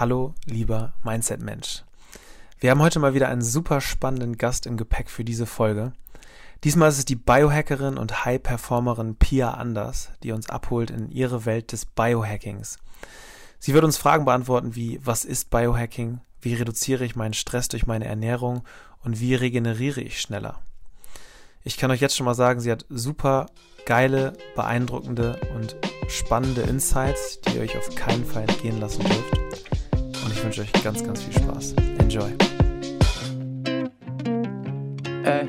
Hallo, lieber Mindset-Mensch. Wir haben heute mal wieder einen super spannenden Gast im Gepäck für diese Folge. Diesmal ist es die Biohackerin und High-Performerin Pia Anders, die uns abholt in ihre Welt des Biohackings. Sie wird uns Fragen beantworten wie, was ist Biohacking? Wie reduziere ich meinen Stress durch meine Ernährung? Und wie regeneriere ich schneller? Ich kann euch jetzt schon mal sagen, sie hat super geile, beeindruckende und spannende Insights, die ihr euch auf keinen Fall entgehen lassen dürft. Und ich wünsche euch ganz, ganz viel Spaß. Enjoy. Hey.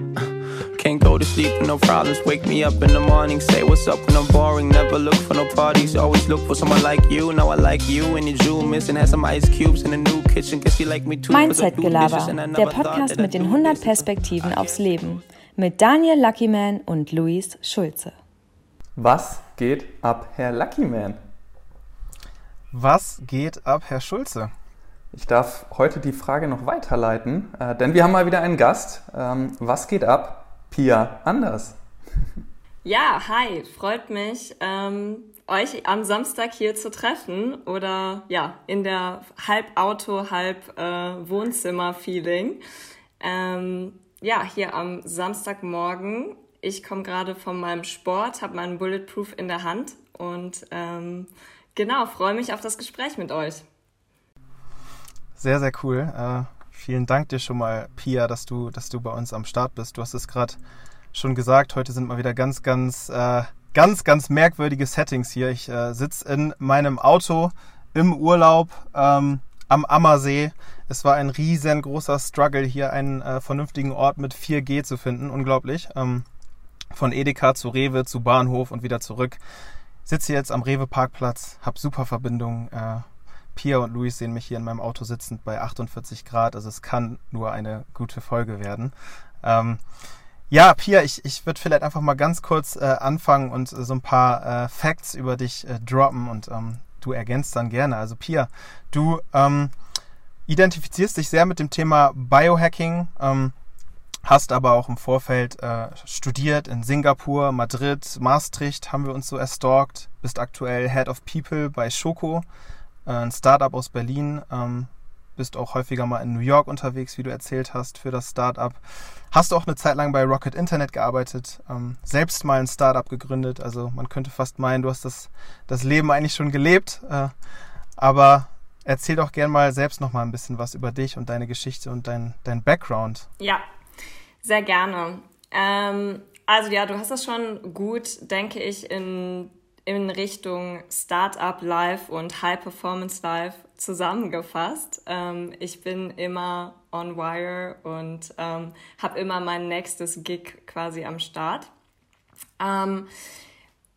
Can't go to sleep with no problems. Wake me up in the morning, say what's up when I'm boring. Never look for no parties, always look for someone like you. Now I like you and your jewel missing. Had some ice cubes in a new kitchen. Guess you like me too. Mindset Gelaber, der Podcast mit den 100 Perspektiven aufs Leben. Mit Daniel Luckyman und Luis Schulze. Was geht ab, Herr Luckyman? Was geht ab, Herr Schulze? Ich darf heute die Frage noch weiterleiten, äh, denn wir haben mal wieder einen Gast. Ähm, was geht ab, Pia Anders? Ja, hi, freut mich, ähm, euch am Samstag hier zu treffen oder ja, in der halb Auto, halb äh, Wohnzimmer-Feeling. Ähm, ja, hier am Samstagmorgen. Ich komme gerade von meinem Sport, habe meinen Bulletproof in der Hand und ähm, genau, freue mich auf das Gespräch mit euch. Sehr, sehr cool. Äh, vielen Dank dir schon mal, Pia, dass du, dass du bei uns am Start bist. Du hast es gerade schon gesagt, heute sind mal wieder ganz, ganz, äh, ganz, ganz merkwürdige Settings hier. Ich äh, sitze in meinem Auto im Urlaub ähm, am Ammersee. Es war ein riesengroßer Struggle, hier einen äh, vernünftigen Ort mit 4G zu finden. Unglaublich. Ähm, von Edeka zu Rewe zu Bahnhof und wieder zurück. Sitze jetzt am Rewe Parkplatz, habe super Verbindung. Äh, Pia und Luis sehen mich hier in meinem Auto sitzend bei 48 Grad. Also es kann nur eine gute Folge werden. Ähm, ja, Pia, ich, ich würde vielleicht einfach mal ganz kurz äh, anfangen und äh, so ein paar äh, Facts über dich äh, droppen und ähm, du ergänzt dann gerne. Also Pia, du ähm, identifizierst dich sehr mit dem Thema Biohacking, ähm, hast aber auch im Vorfeld äh, studiert in Singapur, Madrid, Maastricht haben wir uns so erstalkt, bist aktuell Head of People bei Schoko ein Startup aus Berlin. Ähm, bist auch häufiger mal in New York unterwegs, wie du erzählt hast, für das Startup. Hast du auch eine Zeit lang bei Rocket Internet gearbeitet, ähm, selbst mal ein Startup gegründet. Also man könnte fast meinen, du hast das, das Leben eigentlich schon gelebt. Äh, aber erzähl doch gern mal selbst noch mal ein bisschen was über dich und deine Geschichte und dein, dein Background. Ja, sehr gerne. Ähm, also ja, du hast das schon gut, denke ich, in in Richtung Startup Life und High Performance Life zusammengefasst. Ähm, ich bin immer on wire und ähm, habe immer mein nächstes Gig quasi am Start. Ähm,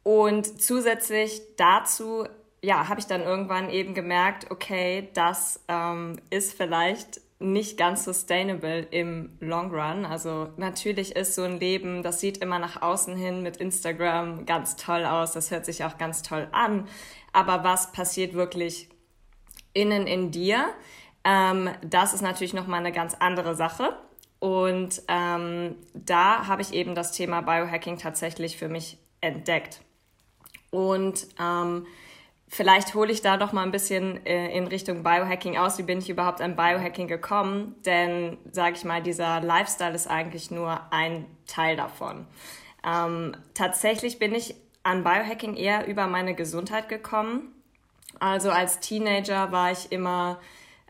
und zusätzlich dazu, ja, habe ich dann irgendwann eben gemerkt, okay, das ähm, ist vielleicht nicht ganz sustainable im Long Run. Also natürlich ist so ein Leben, das sieht immer nach außen hin mit Instagram ganz toll aus, das hört sich auch ganz toll an. Aber was passiert wirklich innen in dir? Ähm, das ist natürlich nochmal eine ganz andere Sache. Und ähm, da habe ich eben das Thema Biohacking tatsächlich für mich entdeckt. Und ähm, Vielleicht hole ich da doch mal ein bisschen äh, in Richtung Biohacking aus. Wie bin ich überhaupt an Biohacking gekommen? Denn, sage ich mal, dieser Lifestyle ist eigentlich nur ein Teil davon. Ähm, tatsächlich bin ich an Biohacking eher über meine Gesundheit gekommen. Also als Teenager war ich immer,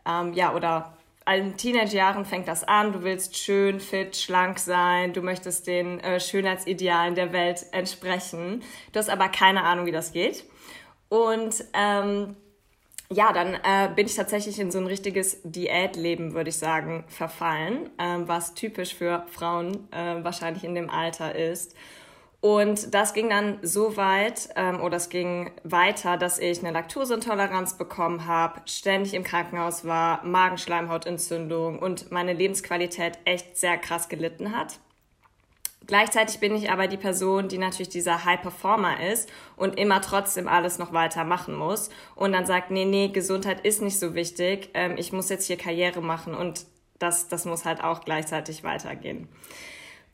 ähm, ja, oder in Teenagerjahren fängt das an. Du willst schön, fit, schlank sein. Du möchtest den äh, Schönheitsidealen der Welt entsprechen. Du hast aber keine Ahnung, wie das geht. Und ähm, ja, dann äh, bin ich tatsächlich in so ein richtiges Diätleben, würde ich sagen, verfallen, ähm, was typisch für Frauen äh, wahrscheinlich in dem Alter ist. Und das ging dann so weit, ähm, oder es ging weiter, dass ich eine Laktoseintoleranz bekommen habe, ständig im Krankenhaus war, Magenschleimhautentzündung und meine Lebensqualität echt sehr krass gelitten hat. Gleichzeitig bin ich aber die Person, die natürlich dieser High Performer ist und immer trotzdem alles noch weiter machen muss und dann sagt, nee, nee, Gesundheit ist nicht so wichtig, ähm, ich muss jetzt hier Karriere machen und das, das muss halt auch gleichzeitig weitergehen.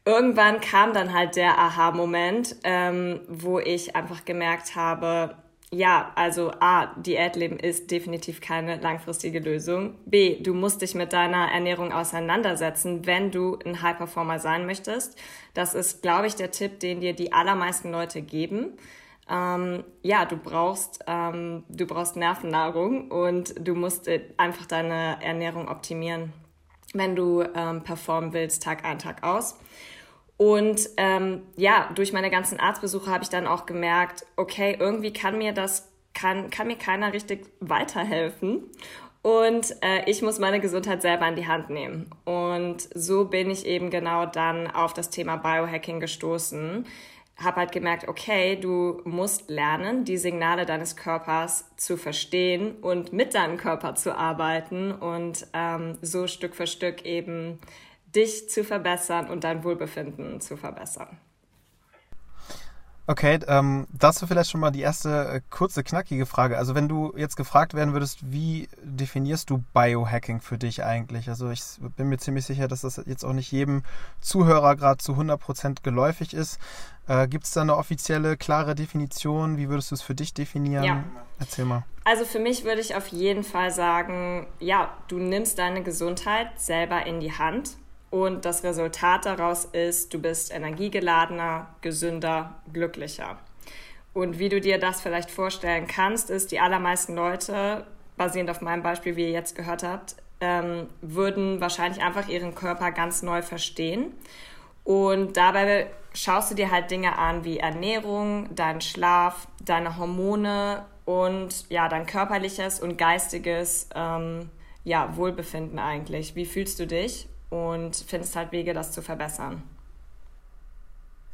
Irgendwann kam dann halt der Aha-Moment, ähm, wo ich einfach gemerkt habe, ja, also A, Diätleben ist definitiv keine langfristige Lösung. B, du musst dich mit deiner Ernährung auseinandersetzen, wenn du ein High Performer sein möchtest. Das ist, glaube ich, der Tipp, den dir die allermeisten Leute geben. Ähm, ja, du brauchst, ähm, du brauchst Nervennahrung und du musst äh, einfach deine Ernährung optimieren, wenn du ähm, performen willst, Tag ein, Tag aus. Und ähm, ja, durch meine ganzen Arztbesuche habe ich dann auch gemerkt, okay, irgendwie kann mir das, kann, kann mir keiner richtig weiterhelfen. Und äh, ich muss meine Gesundheit selber in die Hand nehmen. Und so bin ich eben genau dann auf das Thema Biohacking gestoßen. Habe halt gemerkt, okay, du musst lernen, die Signale deines Körpers zu verstehen und mit deinem Körper zu arbeiten und ähm, so Stück für Stück eben dich zu verbessern und dein Wohlbefinden zu verbessern. Okay, ähm, dazu vielleicht schon mal die erste äh, kurze, knackige Frage. Also wenn du jetzt gefragt werden würdest, wie definierst du Biohacking für dich eigentlich? Also ich bin mir ziemlich sicher, dass das jetzt auch nicht jedem Zuhörer gerade zu 100% geläufig ist. Äh, Gibt es da eine offizielle, klare Definition? Wie würdest du es für dich definieren? Ja. Erzähl mal. Also für mich würde ich auf jeden Fall sagen, ja, du nimmst deine Gesundheit selber in die Hand und das Resultat daraus ist, du bist energiegeladener, gesünder, glücklicher. Und wie du dir das vielleicht vorstellen kannst, ist, die allermeisten Leute, basierend auf meinem Beispiel, wie ihr jetzt gehört habt, ähm, würden wahrscheinlich einfach ihren Körper ganz neu verstehen. Und dabei schaust du dir halt Dinge an wie Ernährung, deinen Schlaf, deine Hormone und ja, dein körperliches und geistiges ähm, ja, Wohlbefinden eigentlich. Wie fühlst du dich? Und findest halt Wege, das zu verbessern.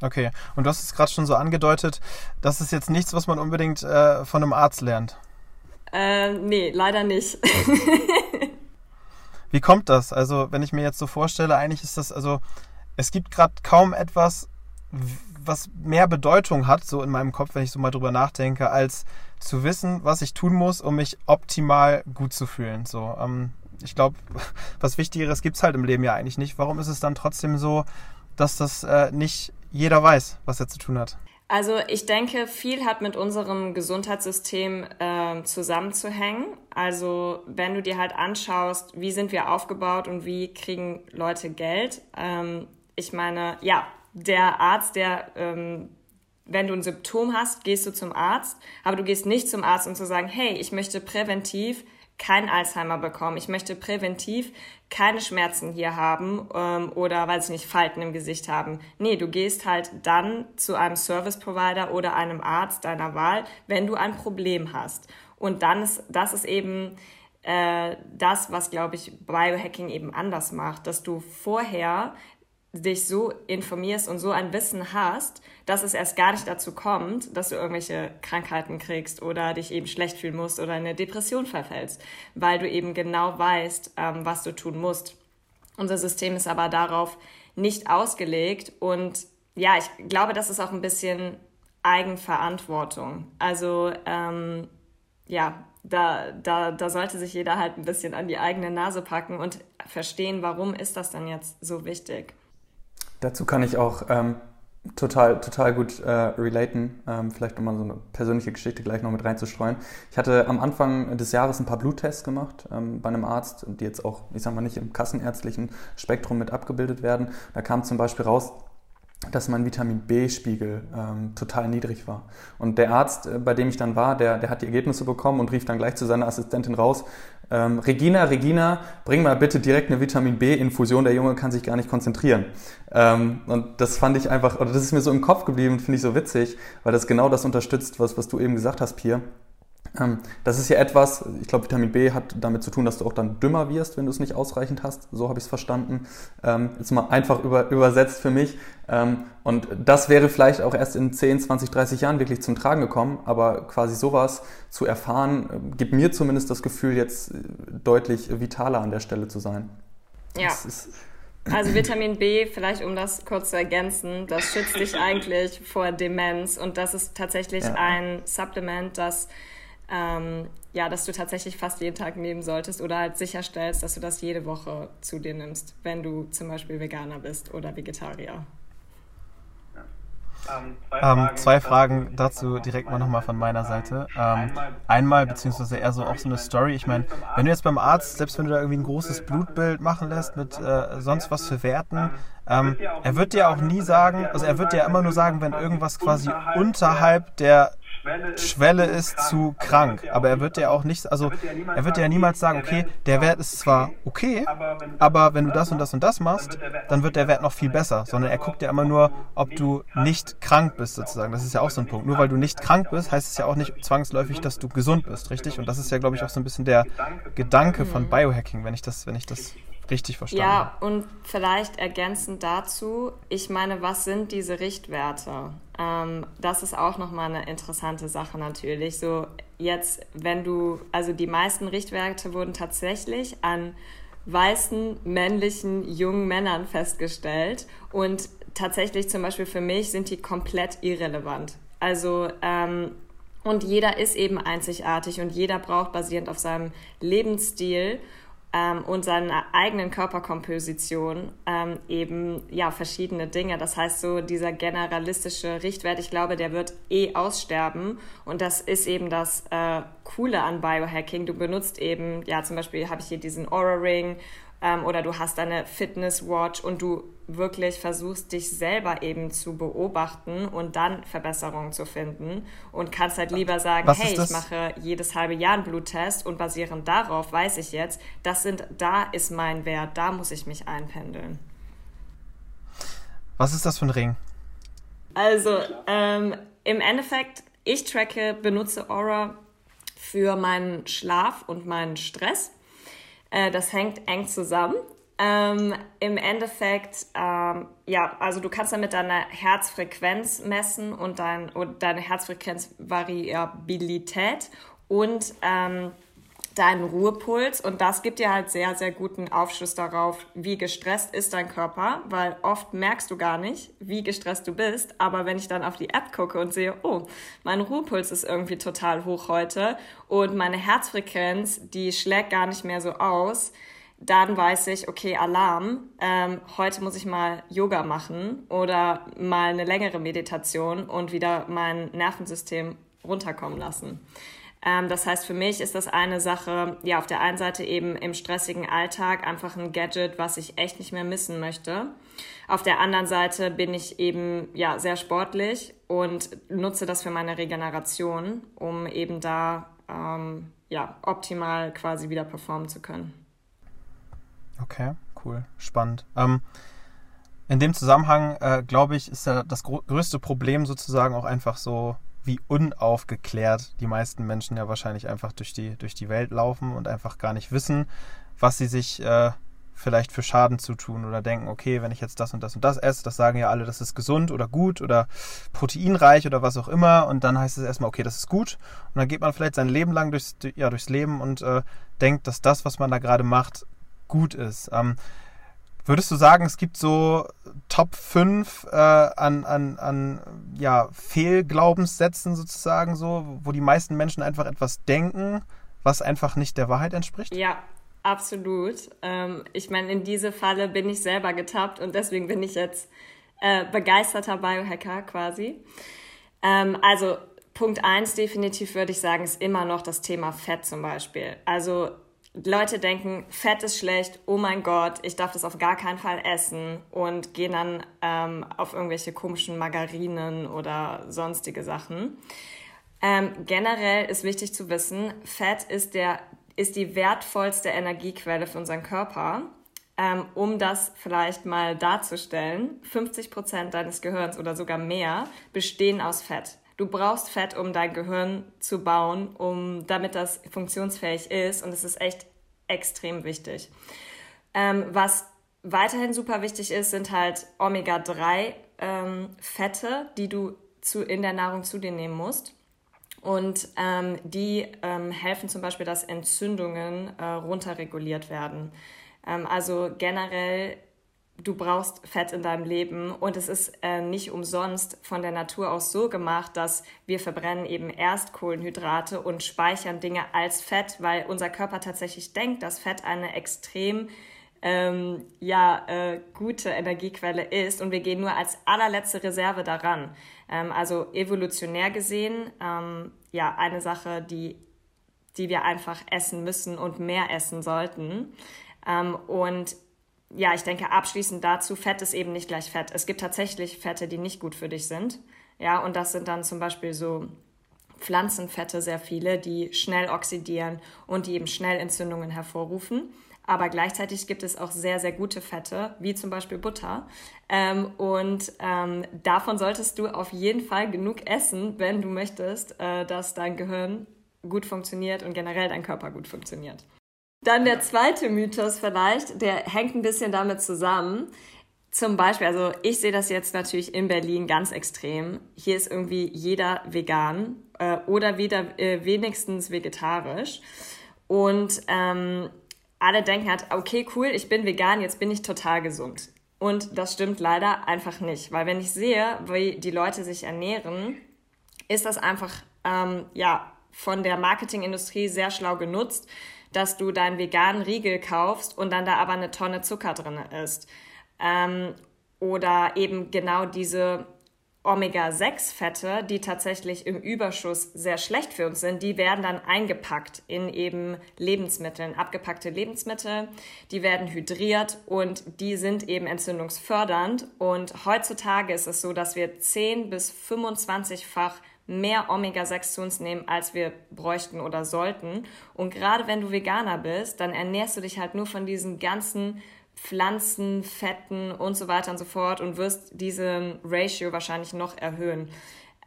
Okay, und du hast es gerade schon so angedeutet, das ist jetzt nichts, was man unbedingt äh, von einem Arzt lernt. Äh, nee, leider nicht. Wie kommt das? Also, wenn ich mir jetzt so vorstelle, eigentlich ist das, also, es gibt gerade kaum etwas, was mehr Bedeutung hat, so in meinem Kopf, wenn ich so mal drüber nachdenke, als zu wissen, was ich tun muss, um mich optimal gut zu fühlen. So, ähm, ich glaube, was Wichtigeres gibt es halt im Leben ja eigentlich nicht. Warum ist es dann trotzdem so, dass das äh, nicht jeder weiß, was er zu tun hat? Also ich denke, viel hat mit unserem Gesundheitssystem äh, zusammenzuhängen. Also wenn du dir halt anschaust, wie sind wir aufgebaut und wie kriegen Leute Geld. Ähm, ich meine, ja, der Arzt, der ähm, wenn du ein Symptom hast, gehst du zum Arzt, aber du gehst nicht zum Arzt, um zu sagen, hey, ich möchte präventiv kein Alzheimer bekommen. Ich möchte präventiv keine Schmerzen hier haben ähm, oder, weiß ich nicht, Falten im Gesicht haben. Nee, du gehst halt dann zu einem Service Provider oder einem Arzt deiner Wahl, wenn du ein Problem hast. Und dann ist, das ist eben äh, das, was, glaube ich, Biohacking eben anders macht, dass du vorher dich so informierst und so ein Wissen hast, dass es erst gar nicht dazu kommt, dass du irgendwelche Krankheiten kriegst oder dich eben schlecht fühlen musst oder in eine Depression verfällst, weil du eben genau weißt, ähm, was du tun musst. Unser System ist aber darauf nicht ausgelegt und ja, ich glaube, das ist auch ein bisschen Eigenverantwortung. Also ähm, ja, da, da, da sollte sich jeder halt ein bisschen an die eigene Nase packen und verstehen, warum ist das denn jetzt so wichtig. Dazu kann ich auch ähm, total, total gut äh, relaten. Ähm, vielleicht nochmal so eine persönliche Geschichte gleich noch mit reinzustreuen. Ich hatte am Anfang des Jahres ein paar Bluttests gemacht ähm, bei einem Arzt, die jetzt auch, ich sag mal, nicht im kassenärztlichen Spektrum mit abgebildet werden. Da kam zum Beispiel raus, dass mein Vitamin B-Spiegel ähm, total niedrig war. Und der Arzt, äh, bei dem ich dann war, der, der hat die Ergebnisse bekommen und rief dann gleich zu seiner Assistentin raus, ähm, Regina, Regina, bring mal bitte direkt eine Vitamin B-Infusion, der Junge kann sich gar nicht konzentrieren. Ähm, und das fand ich einfach, oder das ist mir so im Kopf geblieben, finde ich so witzig, weil das genau das unterstützt, was, was du eben gesagt hast, Pierre. Ähm, das ist ja etwas, ich glaube, Vitamin B hat damit zu tun, dass du auch dann dümmer wirst, wenn du es nicht ausreichend hast. So habe ich es verstanden. Ähm, jetzt mal einfach über, übersetzt für mich. Ähm, und das wäre vielleicht auch erst in 10, 20, 30 Jahren wirklich zum Tragen gekommen. Aber quasi sowas zu erfahren, gibt mir zumindest das Gefühl, jetzt deutlich vitaler an der Stelle zu sein. Ja. Also Vitamin B, vielleicht um das kurz zu ergänzen, das schützt dich eigentlich vor Demenz und das ist tatsächlich ja. ein Supplement, das ähm, ja, dass du tatsächlich fast jeden Tag nehmen solltest oder halt sicherstellst, dass du das jede Woche zu dir nimmst, wenn du zum Beispiel Veganer bist oder Vegetarier. Ähm, zwei Fragen dazu direkt mal nochmal von meiner Seite. Ähm, einmal, beziehungsweise eher so auch so eine Story. Ich meine, wenn du jetzt beim Arzt, selbst wenn du da irgendwie ein großes Blutbild machen lässt mit äh, sonst was für Werten, ähm, er wird dir auch nie sagen, also er wird dir immer nur sagen, wenn irgendwas quasi unterhalb der Schwelle ist zu krank. Aber er wird dir auch nicht, also er wird dir ja niemals sagen, okay, der Wert ist zwar okay, aber wenn du das und das und das machst, dann wird der Wert noch viel besser. Sondern er guckt ja immer nur, ob du nicht krank bist sozusagen. Das ist ja auch so ein Punkt. Nur weil du nicht krank bist, heißt es ja auch nicht zwangsläufig, dass du gesund bist, richtig? Und das ist ja, glaube ich, auch so ein bisschen der Gedanke von Biohacking, wenn ich das, wenn ich das richtig verstanden Ja, und vielleicht ergänzend dazu, ich meine, was sind diese Richtwerte? Ähm, das ist auch nochmal eine interessante Sache natürlich. So jetzt, wenn du, also die meisten Richtwerte wurden tatsächlich an weißen, männlichen, jungen Männern festgestellt und tatsächlich zum Beispiel für mich sind die komplett irrelevant. Also ähm, und jeder ist eben einzigartig und jeder braucht basierend auf seinem Lebensstil ähm, und seiner eigenen Körperkomposition ähm, eben ja verschiedene Dinge. Das heißt so dieser generalistische Richtwert, ich glaube, der wird eh aussterben und das ist eben das äh, Coole an Biohacking. Du benutzt eben ja zum Beispiel habe ich hier diesen Aura Ring ähm, oder du hast eine Fitness Watch und du wirklich versuchst, dich selber eben zu beobachten und dann Verbesserungen zu finden und kannst halt lieber sagen, Was hey, ich mache jedes halbe Jahr einen Bluttest und basierend darauf weiß ich jetzt, das sind, da ist mein Wert, da muss ich mich einpendeln. Was ist das für ein Ring? Also, ähm, im Endeffekt, ich tracke, benutze Aura für meinen Schlaf und meinen Stress. Äh, das hängt eng zusammen. Ähm, Im Endeffekt, ähm, ja, also du kannst damit deine Herzfrequenz messen und, dein, und deine Herzfrequenzvariabilität und ähm, deinen Ruhepuls. Und das gibt dir halt sehr, sehr guten Aufschluss darauf, wie gestresst ist dein Körper, weil oft merkst du gar nicht, wie gestresst du bist. Aber wenn ich dann auf die App gucke und sehe, oh, mein Ruhepuls ist irgendwie total hoch heute und meine Herzfrequenz, die schlägt gar nicht mehr so aus, dann weiß ich, okay, Alarm, ähm, heute muss ich mal Yoga machen oder mal eine längere Meditation und wieder mein Nervensystem runterkommen lassen. Ähm, das heißt, für mich ist das eine Sache, ja, auf der einen Seite eben im stressigen Alltag einfach ein Gadget, was ich echt nicht mehr missen möchte. Auf der anderen Seite bin ich eben, ja, sehr sportlich und nutze das für meine Regeneration, um eben da, ähm, ja, optimal quasi wieder performen zu können. Okay, cool, spannend. Ähm, in dem Zusammenhang, äh, glaube ich, ist ja das größte Problem sozusagen auch einfach so, wie unaufgeklärt die meisten Menschen ja wahrscheinlich einfach durch die, durch die Welt laufen und einfach gar nicht wissen, was sie sich äh, vielleicht für Schaden zutun oder denken, okay, wenn ich jetzt das und das und das esse, das sagen ja alle, das ist gesund oder gut oder proteinreich oder was auch immer und dann heißt es erstmal, okay, das ist gut und dann geht man vielleicht sein Leben lang durchs, ja, durchs Leben und äh, denkt, dass das, was man da gerade macht, gut ist. Ähm, würdest du sagen, es gibt so Top 5 äh, an, an, an ja, Fehlglaubenssätzen sozusagen so, wo die meisten Menschen einfach etwas denken, was einfach nicht der Wahrheit entspricht? Ja, absolut. Ähm, ich meine, in diese Falle bin ich selber getappt und deswegen bin ich jetzt äh, begeisterter Biohacker quasi. Ähm, also Punkt 1 definitiv würde ich sagen, ist immer noch das Thema Fett zum Beispiel. Also Leute denken, Fett ist schlecht, oh mein Gott, ich darf das auf gar keinen Fall essen und gehen dann ähm, auf irgendwelche komischen Margarinen oder sonstige Sachen. Ähm, generell ist wichtig zu wissen, Fett ist, der, ist die wertvollste Energiequelle für unseren Körper. Ähm, um das vielleicht mal darzustellen, 50 Prozent deines Gehirns oder sogar mehr bestehen aus Fett. Du brauchst Fett, um dein Gehirn zu bauen, um, damit das funktionsfähig ist. Und es ist echt extrem wichtig. Ähm, was weiterhin super wichtig ist, sind halt Omega-3-Fette, ähm, die du zu, in der Nahrung zu dir nehmen musst. Und ähm, die ähm, helfen zum Beispiel, dass Entzündungen äh, runterreguliert werden. Ähm, also generell du brauchst Fett in deinem Leben und es ist äh, nicht umsonst von der Natur aus so gemacht, dass wir verbrennen eben erst Kohlenhydrate und speichern Dinge als Fett, weil unser Körper tatsächlich denkt, dass Fett eine extrem ähm, ja, äh, gute Energiequelle ist und wir gehen nur als allerletzte Reserve daran. Ähm, also evolutionär gesehen, ähm, ja, eine Sache, die, die wir einfach essen müssen und mehr essen sollten. Ähm, und ja, ich denke abschließend dazu, Fett ist eben nicht gleich Fett. Es gibt tatsächlich Fette, die nicht gut für dich sind. Ja, und das sind dann zum Beispiel so Pflanzenfette, sehr viele, die schnell oxidieren und die eben schnell Entzündungen hervorrufen. Aber gleichzeitig gibt es auch sehr, sehr gute Fette, wie zum Beispiel Butter. Ähm, und ähm, davon solltest du auf jeden Fall genug essen, wenn du möchtest, äh, dass dein Gehirn gut funktioniert und generell dein Körper gut funktioniert. Dann der zweite Mythos vielleicht, der hängt ein bisschen damit zusammen. Zum Beispiel, also ich sehe das jetzt natürlich in Berlin ganz extrem. Hier ist irgendwie jeder vegan äh, oder wieder äh, wenigstens vegetarisch. Und ähm, alle denken halt, okay, cool, ich bin vegan, jetzt bin ich total gesund. Und das stimmt leider einfach nicht, weil wenn ich sehe, wie die Leute sich ernähren, ist das einfach ähm, ja von der Marketingindustrie sehr schlau genutzt, dass du deinen veganen Riegel kaufst und dann da aber eine Tonne Zucker drin ist. Ähm, oder eben genau diese Omega-6-Fette, die tatsächlich im Überschuss sehr schlecht für uns sind, die werden dann eingepackt in eben Lebensmitteln, abgepackte Lebensmittel. Die werden hydriert und die sind eben entzündungsfördernd. Und heutzutage ist es so, dass wir 10 bis 25-fach mehr Omega-6 zu uns nehmen, als wir bräuchten oder sollten. Und gerade wenn du Veganer bist, dann ernährst du dich halt nur von diesen ganzen Pflanzen, Fetten und so weiter und so fort und wirst diesen Ratio wahrscheinlich noch erhöhen.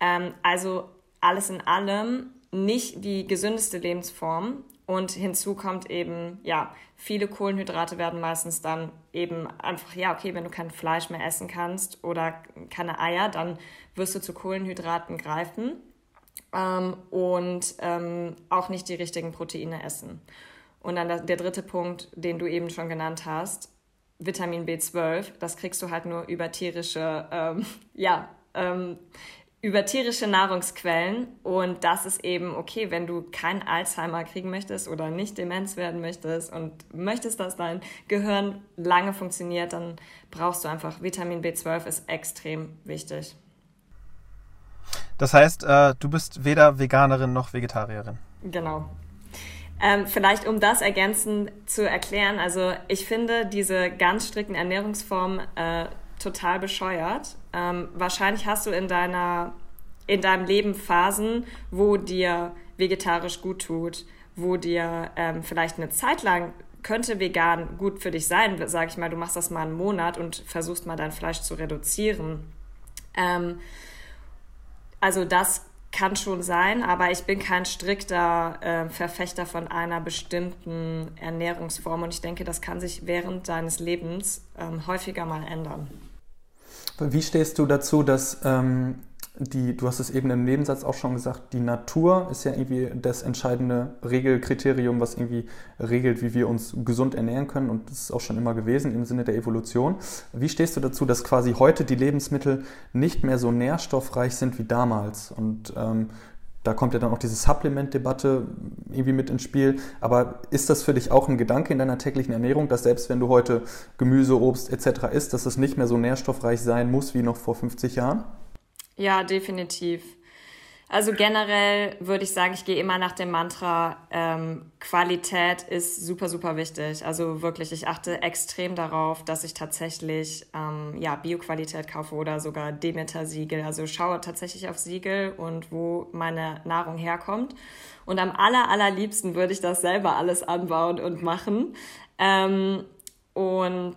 Ähm, also alles in allem nicht die gesündeste Lebensform. Und hinzu kommt eben, ja, viele Kohlenhydrate werden meistens dann eben einfach, ja, okay, wenn du kein Fleisch mehr essen kannst oder keine Eier, dann wirst du zu Kohlenhydraten greifen ähm, und ähm, auch nicht die richtigen Proteine essen. Und dann der dritte Punkt, den du eben schon genannt hast, Vitamin B12, das kriegst du halt nur über tierische, ähm, ja, ähm, über tierische Nahrungsquellen. Und das ist eben okay, wenn du kein Alzheimer kriegen möchtest oder nicht Demenz werden möchtest und möchtest, dass dein Gehirn lange funktioniert, dann brauchst du einfach Vitamin B12 ist extrem wichtig. Das heißt, äh, du bist weder Veganerin noch Vegetarierin. Genau. Ähm, vielleicht um das ergänzend zu erklären, also ich finde diese ganz strikten Ernährungsformen äh, total bescheuert. Ähm, wahrscheinlich hast du in deiner in deinem Leben Phasen, wo dir vegetarisch gut tut, wo dir ähm, vielleicht eine Zeit lang könnte vegan gut für dich sein, sag ich mal, du machst das mal einen Monat und versuchst mal dein Fleisch zu reduzieren. Ähm, also das kann schon sein, aber ich bin kein strikter äh, Verfechter von einer bestimmten Ernährungsform und ich denke, das kann sich während deines Lebens ähm, häufiger mal ändern. Wie stehst du dazu, dass ähm, die, du hast es eben im Nebensatz auch schon gesagt, die Natur ist ja irgendwie das entscheidende Regelkriterium, was irgendwie regelt, wie wir uns gesund ernähren können. Und das ist auch schon immer gewesen im Sinne der Evolution. Wie stehst du dazu, dass quasi heute die Lebensmittel nicht mehr so nährstoffreich sind wie damals? Und ähm, da kommt ja dann auch diese Supplement-Debatte irgendwie mit ins Spiel. Aber ist das für dich auch ein Gedanke in deiner täglichen Ernährung, dass selbst wenn du heute Gemüse, Obst etc. isst, dass es nicht mehr so nährstoffreich sein muss wie noch vor 50 Jahren? Ja, definitiv. Also generell würde ich sagen, ich gehe immer nach dem Mantra, ähm, Qualität ist super, super wichtig. Also wirklich, ich achte extrem darauf, dass ich tatsächlich ähm, ja, Bioqualität kaufe oder sogar Demeter-Siegel. Also schaue tatsächlich auf Siegel und wo meine Nahrung herkommt. Und am aller, allerliebsten würde ich das selber alles anbauen und machen. Ähm, und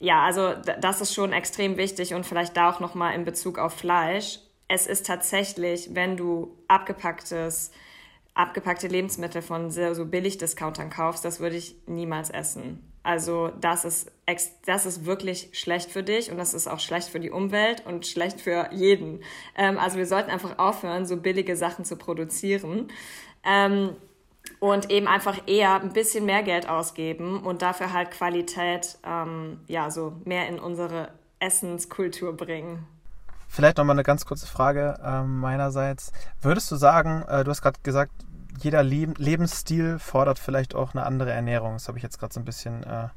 ja, also das ist schon extrem wichtig und vielleicht da auch nochmal in Bezug auf Fleisch. Es ist tatsächlich, wenn du abgepacktes, abgepackte Lebensmittel von sehr so Billig-Discountern kaufst, das würde ich niemals essen. Also das ist, das ist wirklich schlecht für dich und das ist auch schlecht für die Umwelt und schlecht für jeden. Ähm, also wir sollten einfach aufhören, so billige Sachen zu produzieren. Ähm, und eben einfach eher ein bisschen mehr Geld ausgeben und dafür halt Qualität, ähm, ja, so mehr in unsere Essenskultur bringen. Vielleicht nochmal eine ganz kurze Frage äh, meinerseits. Würdest du sagen, äh, du hast gerade gesagt, jeder Leb Lebensstil fordert vielleicht auch eine andere Ernährung. Das habe ich jetzt gerade so ein bisschen äh,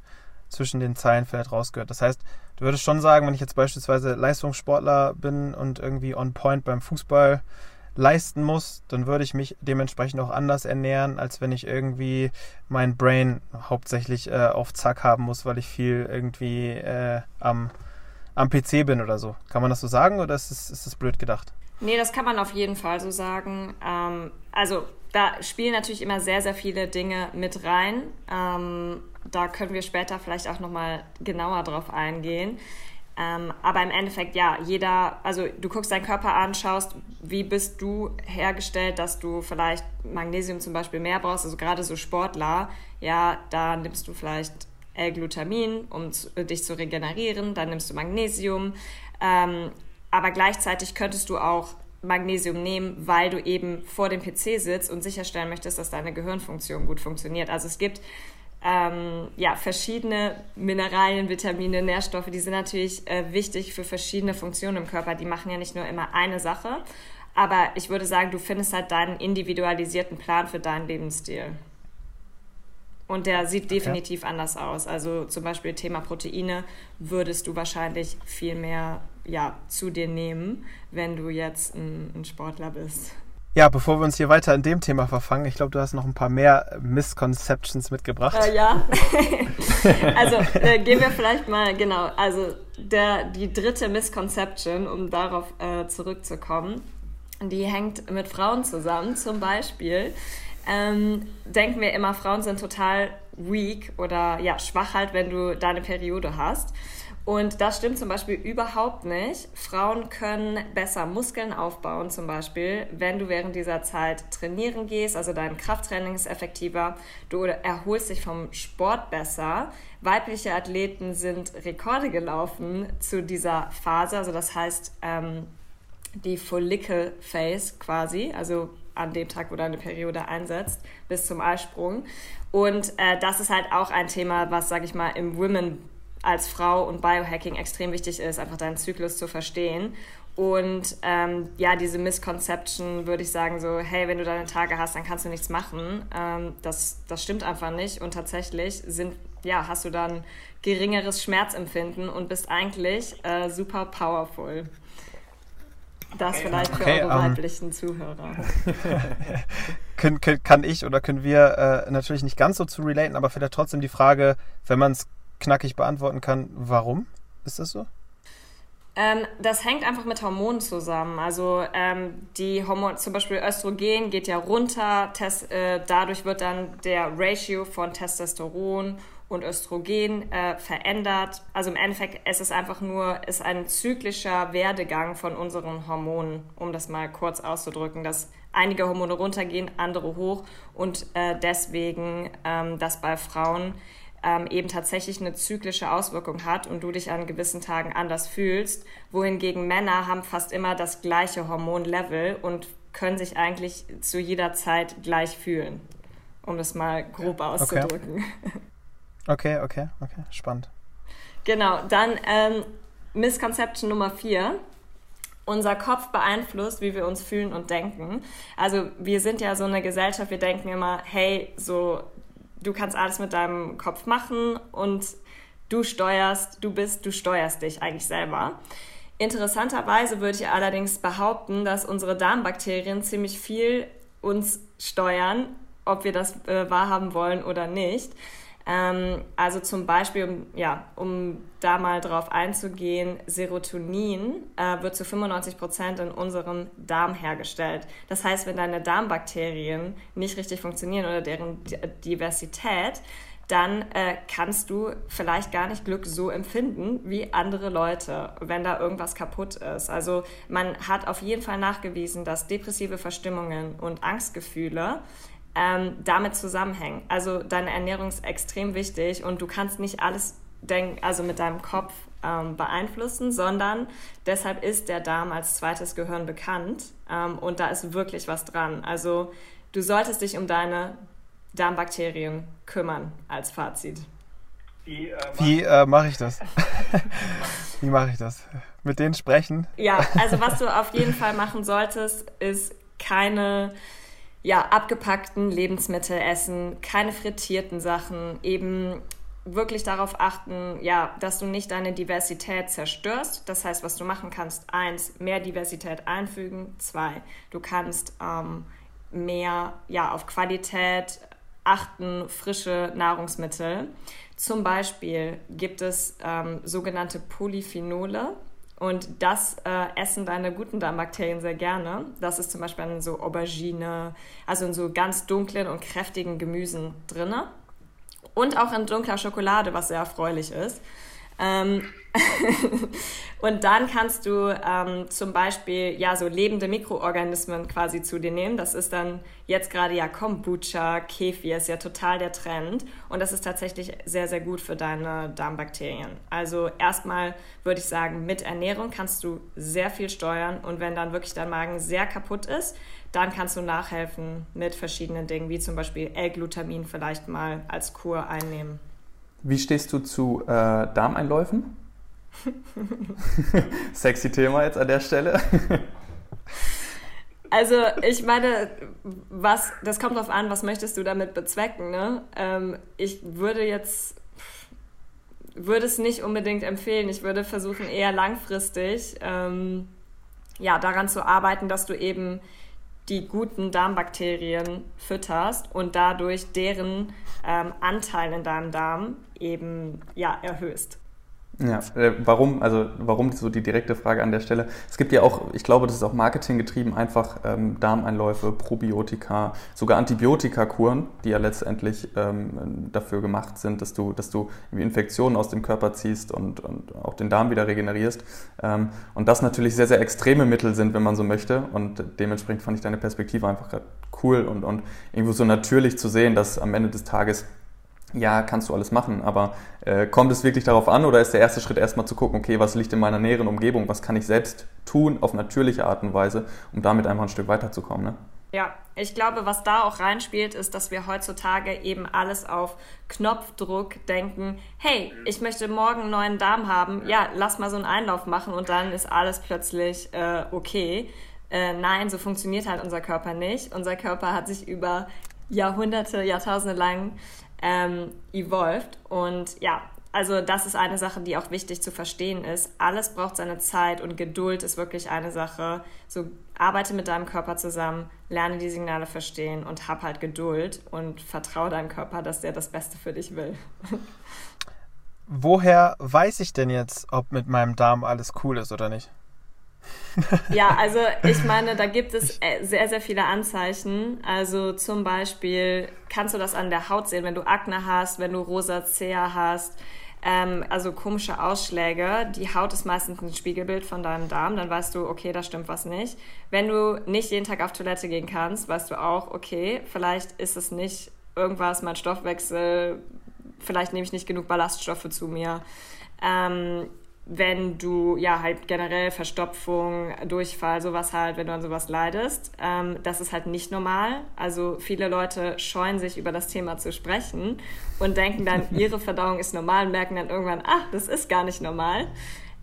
zwischen den Zeilen vielleicht rausgehört. Das heißt, du würdest schon sagen, wenn ich jetzt beispielsweise Leistungssportler bin und irgendwie on point beim Fußball leisten muss, dann würde ich mich dementsprechend auch anders ernähren, als wenn ich irgendwie mein Brain hauptsächlich äh, auf Zack haben muss, weil ich viel irgendwie äh, am, am PC bin oder so. Kann man das so sagen oder ist das, ist das blöd gedacht? Nee, das kann man auf jeden Fall so sagen. Ähm, also da spielen natürlich immer sehr, sehr viele Dinge mit rein. Ähm, da können wir später vielleicht auch nochmal genauer drauf eingehen. Ähm, aber im Endeffekt, ja, jeder, also du guckst deinen Körper an, schaust, wie bist du hergestellt, dass du vielleicht Magnesium zum Beispiel mehr brauchst, also gerade so Sportler, ja, da nimmst du vielleicht L-Glutamin, um zu, dich zu regenerieren, dann nimmst du Magnesium, ähm, aber gleichzeitig könntest du auch Magnesium nehmen, weil du eben vor dem PC sitzt und sicherstellen möchtest, dass deine Gehirnfunktion gut funktioniert. Also es gibt ähm, ja, verschiedene Mineralien, Vitamine, Nährstoffe, die sind natürlich äh, wichtig für verschiedene Funktionen im Körper. Die machen ja nicht nur immer eine Sache. Aber ich würde sagen, du findest halt deinen individualisierten Plan für deinen Lebensstil. Und der sieht definitiv okay. anders aus. Also zum Beispiel Thema Proteine würdest du wahrscheinlich viel mehr ja, zu dir nehmen, wenn du jetzt ein, ein Sportler bist. Ja, bevor wir uns hier weiter in dem Thema verfangen, ich glaube, du hast noch ein paar mehr Misconceptions mitgebracht. Äh, ja. also äh, gehen wir vielleicht mal, genau, also der, die dritte Misconception, um darauf äh, zurückzukommen, die hängt mit Frauen zusammen. Zum Beispiel ähm, denken wir immer, Frauen sind total weak oder ja, schwach halt, wenn du deine Periode hast. Und das stimmt zum Beispiel überhaupt nicht. Frauen können besser Muskeln aufbauen, zum Beispiel, wenn du während dieser Zeit trainieren gehst. Also dein Krafttraining ist effektiver. Du erholst dich vom Sport besser. Weibliche Athleten sind Rekorde gelaufen zu dieser Phase. Also das heißt, ähm, die Follicle Phase quasi, also an dem Tag, wo deine Periode einsetzt, bis zum Eisprung. Und äh, das ist halt auch ein Thema, was, sag ich mal, im Women als Frau und Biohacking extrem wichtig ist, einfach deinen Zyklus zu verstehen. Und ähm, ja, diese Misconception würde ich sagen, so, hey, wenn du deine Tage hast, dann kannst du nichts machen. Ähm, das, das stimmt einfach nicht. Und tatsächlich sind, ja, hast du dann geringeres Schmerzempfinden und bist eigentlich äh, super powerful. Das vielleicht für okay, eure um, ähm, weiblichen Zuhörer. können, können, kann ich oder können wir äh, natürlich nicht ganz so zu relaten, aber vielleicht trotzdem die Frage, wenn man es knackig beantworten kann, warum ist das so? Ähm, das hängt einfach mit Hormonen zusammen. Also ähm, die Hormone, zum Beispiel Östrogen geht ja runter, Test, äh, dadurch wird dann der Ratio von Testosteron und Östrogen äh, verändert. Also im Endeffekt es ist es einfach nur ist ein zyklischer Werdegang von unseren Hormonen, um das mal kurz auszudrücken, dass einige Hormone runtergehen, andere hoch und äh, deswegen, ähm, dass bei Frauen ähm, eben tatsächlich eine zyklische Auswirkung hat und du dich an gewissen Tagen anders fühlst, wohingegen Männer haben fast immer das gleiche Hormonlevel und können sich eigentlich zu jeder Zeit gleich fühlen, um das mal grob auszudrücken. Okay, okay, okay, okay. spannend. Genau, dann ähm, Misconception Nummer vier unser Kopf beeinflusst, wie wir uns fühlen und denken. Also wir sind ja so eine Gesellschaft, wir denken immer, hey, so du kannst alles mit deinem Kopf machen und du steuerst, du bist, du steuerst dich eigentlich selber. Interessanterweise würde ich allerdings behaupten, dass unsere Darmbakterien ziemlich viel uns steuern, ob wir das äh, wahrhaben wollen oder nicht. Ähm, also zum Beispiel, um, ja, um da mal drauf einzugehen, Serotonin äh, wird zu 95 Prozent in unserem Darm hergestellt. Das heißt, wenn deine Darmbakterien nicht richtig funktionieren oder deren Diversität, dann äh, kannst du vielleicht gar nicht Glück so empfinden wie andere Leute, wenn da irgendwas kaputt ist. Also man hat auf jeden Fall nachgewiesen, dass depressive Verstimmungen und Angstgefühle ähm, damit zusammenhängen. Also deine Ernährung ist extrem wichtig und du kannst nicht alles denk, also mit deinem Kopf ähm, beeinflussen, sondern deshalb ist der Darm als zweites Gehirn bekannt ähm, und da ist wirklich was dran. Also du solltest dich um deine Darmbakterien kümmern als Fazit. Wie, äh, Wie äh, mache ich das? Wie mache ich das? Mit denen sprechen? Ja, also was du auf jeden Fall machen solltest, ist keine ja, abgepackten Lebensmittel essen, keine frittierten Sachen, eben wirklich darauf achten, ja, dass du nicht deine Diversität zerstörst. Das heißt, was du machen kannst, eins, mehr Diversität einfügen, zwei, du kannst ähm, mehr ja, auf Qualität achten, frische Nahrungsmittel. Zum Beispiel gibt es ähm, sogenannte Polyphenole. Und das äh, essen deine guten Darmbakterien sehr gerne. Das ist zum Beispiel in so Aubergine, also in so ganz dunklen und kräftigen Gemüsen drinne und auch in dunkler Schokolade, was sehr erfreulich ist. Ähm und dann kannst du ähm, zum Beispiel ja so lebende Mikroorganismen quasi zu dir nehmen. Das ist dann jetzt gerade ja Kombucha, Kefir ist ja total der Trend und das ist tatsächlich sehr sehr gut für deine Darmbakterien. Also erstmal würde ich sagen, mit Ernährung kannst du sehr viel steuern und wenn dann wirklich dein Magen sehr kaputt ist, dann kannst du nachhelfen mit verschiedenen Dingen, wie zum Beispiel L-Glutamin vielleicht mal als Kur einnehmen. Wie stehst du zu äh, Darmeinläufen? Sexy Thema jetzt an der Stelle. Also ich meine, was, das kommt darauf an, was möchtest du damit bezwecken. Ne? Ähm, ich würde jetzt, würde es nicht unbedingt empfehlen. Ich würde versuchen, eher langfristig ähm, ja, daran zu arbeiten, dass du eben die guten Darmbakterien fütterst und dadurch deren ähm, Anteil in deinem Darm eben ja, erhöhst. Ja, äh, warum? Also warum so die direkte Frage an der Stelle? Es gibt ja auch, ich glaube, das ist auch marketinggetrieben, einfach ähm, Darmeinläufe, Probiotika, sogar Antibiotikakuren, die ja letztendlich ähm, dafür gemacht sind, dass du, dass du Infektionen aus dem Körper ziehst und, und auch den Darm wieder regenerierst. Ähm, und das natürlich sehr, sehr extreme Mittel sind, wenn man so möchte. Und dementsprechend fand ich deine Perspektive einfach cool und, und irgendwo so natürlich zu sehen, dass am Ende des Tages ja, kannst du alles machen, aber äh, kommt es wirklich darauf an oder ist der erste Schritt erstmal zu gucken, okay, was liegt in meiner näheren Umgebung, was kann ich selbst tun auf natürliche Art und Weise, um damit einfach ein Stück weiterzukommen? Ne? Ja, ich glaube, was da auch reinspielt, ist, dass wir heutzutage eben alles auf Knopfdruck denken, hey, ich möchte morgen einen neuen Darm haben, ja, lass mal so einen Einlauf machen und dann ist alles plötzlich äh, okay. Äh, nein, so funktioniert halt unser Körper nicht. Unser Körper hat sich über Jahrhunderte, Jahrtausende lang ähm, evolved. Und ja, also das ist eine Sache, die auch wichtig zu verstehen ist. Alles braucht seine Zeit und Geduld ist wirklich eine Sache. So arbeite mit deinem Körper zusammen, lerne die Signale verstehen und hab halt Geduld und vertraue deinem Körper, dass der das Beste für dich will. Woher weiß ich denn jetzt, ob mit meinem Darm alles cool ist oder nicht? Ja, also ich meine, da gibt es äh, sehr, sehr viele Anzeichen. Also zum Beispiel kannst du das an der Haut sehen, wenn du Akne hast, wenn du Rosacea hast, ähm, also komische Ausschläge. Die Haut ist meistens ein Spiegelbild von deinem Darm, dann weißt du, okay, da stimmt was nicht. Wenn du nicht jeden Tag auf Toilette gehen kannst, weißt du auch, okay, vielleicht ist es nicht irgendwas, mein Stoffwechsel, vielleicht nehme ich nicht genug Ballaststoffe zu mir. Ähm, wenn du ja halt generell Verstopfung, Durchfall, sowas halt, wenn du an sowas leidest, ähm, das ist halt nicht normal. Also viele Leute scheuen sich über das Thema zu sprechen und denken dann, ihre Verdauung ist normal und merken dann irgendwann, ach, das ist gar nicht normal.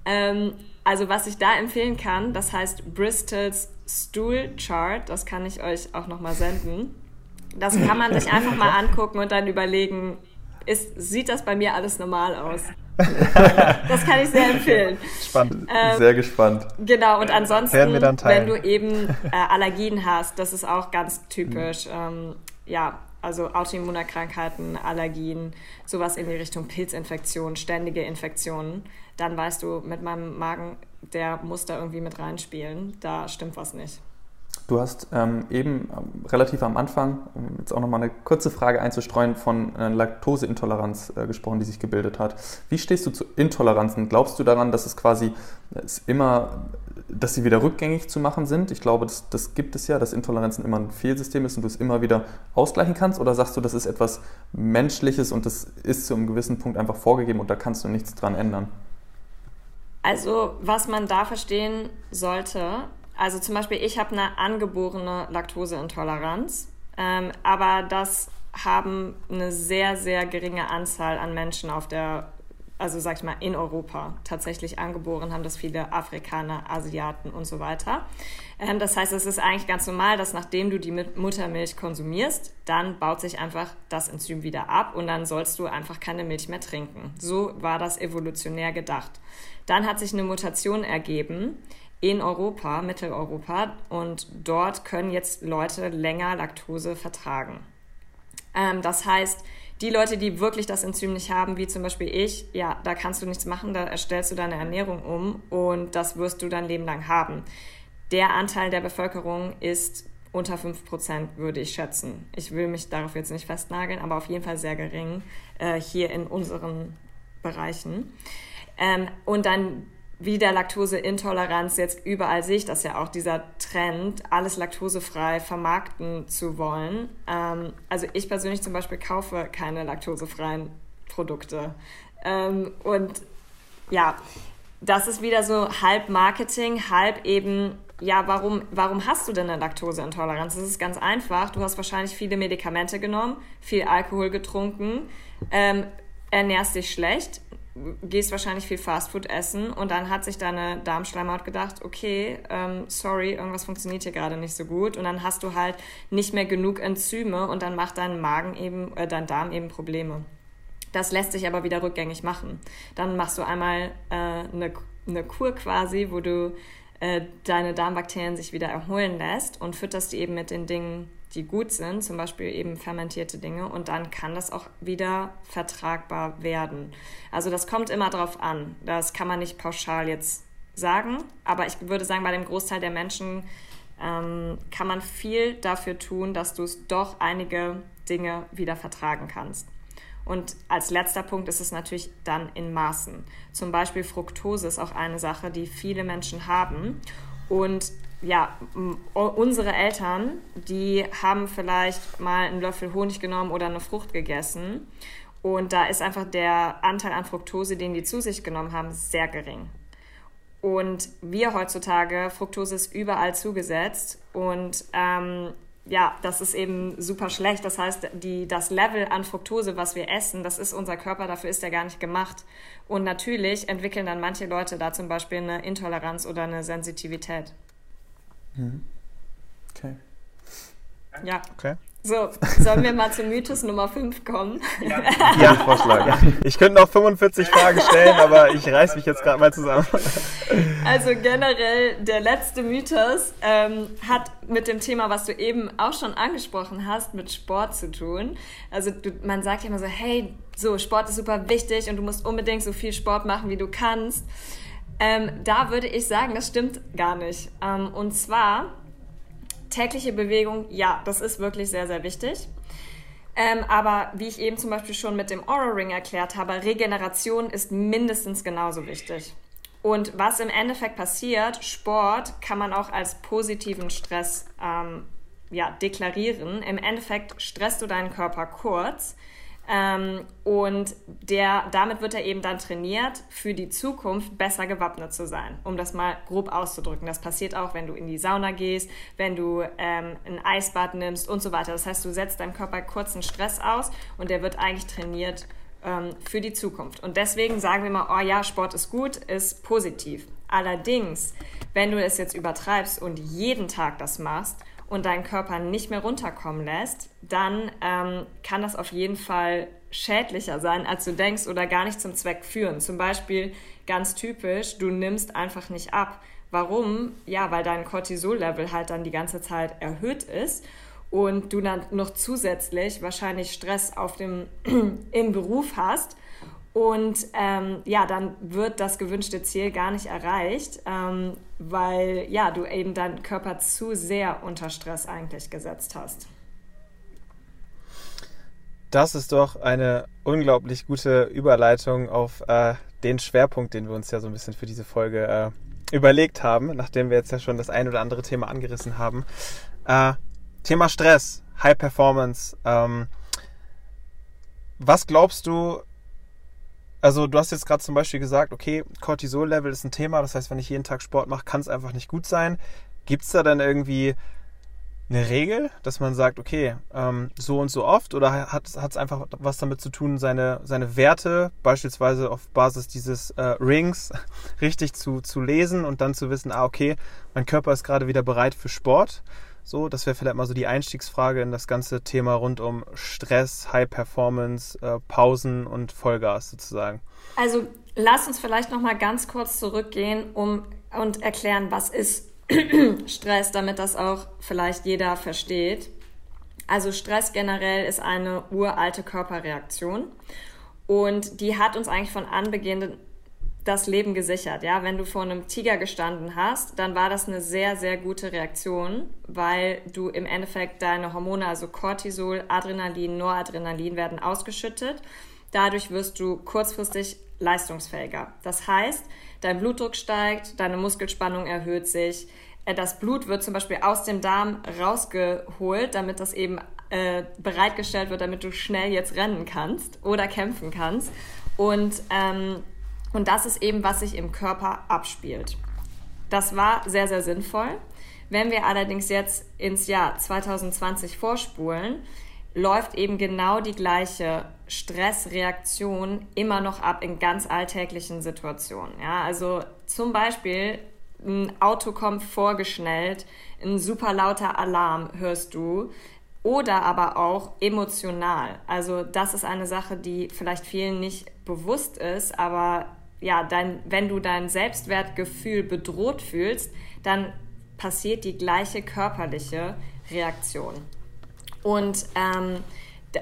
Ähm, also was ich da empfehlen kann, das heißt Bristols Stool Chart, das kann ich euch auch nochmal senden. Das kann man sich einfach mal angucken und dann überlegen, ist, sieht das bei mir alles normal aus? Das kann ich sehr empfehlen. Spannend. Ähm, sehr gespannt. Genau, und ansonsten, wenn du eben äh, Allergien hast, das ist auch ganz typisch. Mhm. Ähm, ja, also Autoimmunerkrankheiten, Allergien, sowas in die Richtung Pilzinfektionen, ständige Infektionen, dann weißt du, mit meinem Magen, der muss da irgendwie mit reinspielen. Da stimmt was nicht. Du hast ähm, eben ähm, relativ am Anfang, um jetzt auch nochmal eine kurze Frage einzustreuen, von äh, Laktoseintoleranz äh, gesprochen, die sich gebildet hat. Wie stehst du zu Intoleranzen? Glaubst du daran, dass es quasi es immer, dass sie wieder rückgängig zu machen sind? Ich glaube, das, das gibt es ja, dass Intoleranzen immer ein Fehlsystem ist und du es immer wieder ausgleichen kannst. Oder sagst du, das ist etwas Menschliches und das ist zu einem gewissen Punkt einfach vorgegeben und da kannst du nichts dran ändern? Also, was man da verstehen sollte, also zum Beispiel, ich habe eine angeborene Laktoseintoleranz, ähm, aber das haben eine sehr, sehr geringe Anzahl an Menschen auf der, also sag ich mal, in Europa tatsächlich angeboren haben, das viele Afrikaner, Asiaten und so weiter. Ähm, das heißt, es ist eigentlich ganz normal, dass nachdem du die Muttermilch konsumierst, dann baut sich einfach das Enzym wieder ab und dann sollst du einfach keine Milch mehr trinken. So war das evolutionär gedacht. Dann hat sich eine Mutation ergeben in Europa, Mitteleuropa, und dort können jetzt Leute länger Laktose vertragen. Ähm, das heißt, die Leute, die wirklich das Enzym nicht haben, wie zum Beispiel ich, ja, da kannst du nichts machen, da erstellst du deine Ernährung um und das wirst du dein Leben lang haben. Der Anteil der Bevölkerung ist unter 5%, würde ich schätzen. Ich will mich darauf jetzt nicht festnageln, aber auf jeden Fall sehr gering äh, hier in unseren Bereichen. Ähm, und dann wie der Laktoseintoleranz jetzt überall sehe ich das ja auch, dieser Trend, alles laktosefrei vermarkten zu wollen. Ähm, also ich persönlich zum Beispiel kaufe keine laktosefreien Produkte. Ähm, und ja, das ist wieder so halb Marketing, halb eben, ja, warum, warum hast du denn eine Laktoseintoleranz? Das ist ganz einfach. Du hast wahrscheinlich viele Medikamente genommen, viel Alkohol getrunken, ähm, ernährst dich schlecht, gehst wahrscheinlich viel Fastfood essen und dann hat sich deine Darmschleimhaut gedacht, okay, ähm, sorry, irgendwas funktioniert hier gerade nicht so gut und dann hast du halt nicht mehr genug Enzyme und dann macht dein Magen eben, äh, dein Darm eben Probleme. Das lässt sich aber wieder rückgängig machen. Dann machst du einmal äh, eine, eine Kur quasi, wo du äh, deine Darmbakterien sich wieder erholen lässt und fütterst die eben mit den Dingen, die gut sind, zum Beispiel eben fermentierte Dinge, und dann kann das auch wieder vertragbar werden. Also das kommt immer drauf an. Das kann man nicht pauschal jetzt sagen, aber ich würde sagen, bei dem Großteil der Menschen ähm, kann man viel dafür tun, dass du es doch einige Dinge wieder vertragen kannst. Und als letzter Punkt ist es natürlich dann in Maßen. Zum Beispiel Fructose ist auch eine Sache, die viele Menschen haben. Und ja, unsere Eltern, die haben vielleicht mal einen Löffel Honig genommen oder eine Frucht gegessen. Und da ist einfach der Anteil an Fructose, den die zu sich genommen haben, sehr gering. Und wir heutzutage, Fructose ist überall zugesetzt. Und ähm, ja, das ist eben super schlecht. Das heißt, die, das Level an Fructose, was wir essen, das ist unser Körper, dafür ist er gar nicht gemacht. Und natürlich entwickeln dann manche Leute da zum Beispiel eine Intoleranz oder eine Sensitivität. Mhm. Okay. Ja. Okay. So, sollen wir mal zu Mythos Nummer 5 kommen? Ja, ja Vorschlag. Ja. Ich könnte noch 45 Fragen stellen, aber ich reiß mich jetzt gerade mal zusammen. Also generell, der letzte Mythos ähm, hat mit dem Thema, was du eben auch schon angesprochen hast, mit Sport zu tun. Also du, man sagt ja immer so, hey, so Sport ist super wichtig und du musst unbedingt so viel Sport machen, wie du kannst. Ähm, da würde ich sagen, das stimmt gar nicht. Ähm, und zwar tägliche Bewegung, ja, das ist wirklich sehr, sehr wichtig. Ähm, aber wie ich eben zum Beispiel schon mit dem Aura Ring erklärt habe, Regeneration ist mindestens genauso wichtig. Und was im Endeffekt passiert, Sport kann man auch als positiven Stress ähm, ja, deklarieren. Im Endeffekt stresst du deinen Körper kurz ähm, und der, damit wird er eben dann trainiert, für die Zukunft besser gewappnet zu sein, um das mal grob auszudrücken. Das passiert auch, wenn du in die Sauna gehst, wenn du ähm, ein Eisbad nimmst und so weiter. Das heißt, du setzt deinem Körper kurzen Stress aus und der wird eigentlich trainiert ähm, für die Zukunft. Und deswegen sagen wir mal, oh ja, Sport ist gut, ist positiv. Allerdings, wenn du es jetzt übertreibst und jeden Tag das machst, und deinen Körper nicht mehr runterkommen lässt, dann ähm, kann das auf jeden Fall schädlicher sein, als du denkst oder gar nicht zum Zweck führen. Zum Beispiel ganz typisch, du nimmst einfach nicht ab. Warum? Ja, weil dein Cortisol-Level halt dann die ganze Zeit erhöht ist und du dann noch zusätzlich wahrscheinlich Stress auf dem, im Beruf hast und ähm, ja, dann wird das gewünschte Ziel gar nicht erreicht, ähm, weil ja, du eben deinen Körper zu sehr unter Stress eigentlich gesetzt hast. Das ist doch eine unglaublich gute Überleitung auf äh, den Schwerpunkt, den wir uns ja so ein bisschen für diese Folge äh, überlegt haben, nachdem wir jetzt ja schon das ein oder andere Thema angerissen haben. Äh, Thema Stress, High Performance. Ähm, was glaubst du, also du hast jetzt gerade zum Beispiel gesagt, okay, Cortisol-Level ist ein Thema, das heißt, wenn ich jeden Tag Sport mache, kann es einfach nicht gut sein. Gibt es da dann irgendwie eine Regel, dass man sagt, okay, ähm, so und so oft oder hat es einfach was damit zu tun, seine, seine Werte beispielsweise auf Basis dieses äh, Rings richtig zu, zu lesen und dann zu wissen, ah, okay, mein Körper ist gerade wieder bereit für Sport. So, das wäre vielleicht mal so die Einstiegsfrage in das ganze Thema rund um Stress, High Performance, äh, Pausen und Vollgas sozusagen. Also lass uns vielleicht noch mal ganz kurz zurückgehen um, und erklären, was ist Stress, damit das auch vielleicht jeder versteht. Also Stress generell ist eine uralte Körperreaktion und die hat uns eigentlich von Anbeginn das Leben gesichert. Ja, wenn du vor einem Tiger gestanden hast, dann war das eine sehr, sehr gute Reaktion, weil du im Endeffekt deine Hormone, also Cortisol, Adrenalin, Noradrenalin werden ausgeschüttet. Dadurch wirst du kurzfristig leistungsfähiger. Das heißt, dein Blutdruck steigt, deine Muskelspannung erhöht sich, äh, das Blut wird zum Beispiel aus dem Darm rausgeholt, damit das eben äh, bereitgestellt wird, damit du schnell jetzt rennen kannst oder kämpfen kannst. Und, ähm, und das ist eben, was sich im Körper abspielt. Das war sehr, sehr sinnvoll. Wenn wir allerdings jetzt ins Jahr 2020 vorspulen, läuft eben genau die gleiche Stressreaktion immer noch ab in ganz alltäglichen Situationen. Ja, also zum Beispiel ein Auto kommt vorgeschnellt, ein super lauter Alarm hörst du oder aber auch emotional. Also das ist eine Sache, die vielleicht vielen nicht bewusst ist, aber ja, dein, wenn du dein Selbstwertgefühl bedroht fühlst, dann passiert die gleiche körperliche Reaktion. Und ähm,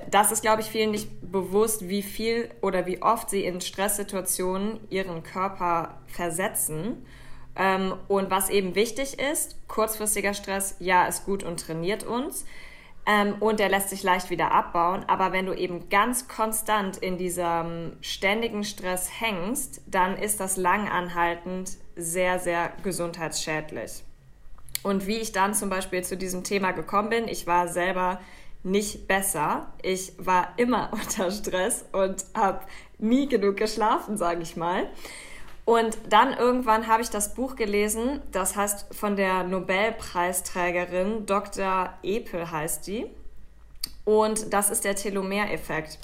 das ist, glaube ich, vielen nicht bewusst, wie viel oder wie oft sie in Stresssituationen ihren Körper versetzen. Ähm, und was eben wichtig ist, kurzfristiger Stress, ja, ist gut und trainiert uns. Ähm, und der lässt sich leicht wieder abbauen. Aber wenn du eben ganz konstant in diesem ständigen Stress hängst, dann ist das langanhaltend sehr, sehr gesundheitsschädlich. Und wie ich dann zum Beispiel zu diesem Thema gekommen bin, ich war selber nicht besser. Ich war immer unter Stress und habe nie genug geschlafen, sage ich mal. Und dann irgendwann habe ich das Buch gelesen, das heißt von der Nobelpreisträgerin Dr. Epel heißt die. Und das ist der Telomereffekt.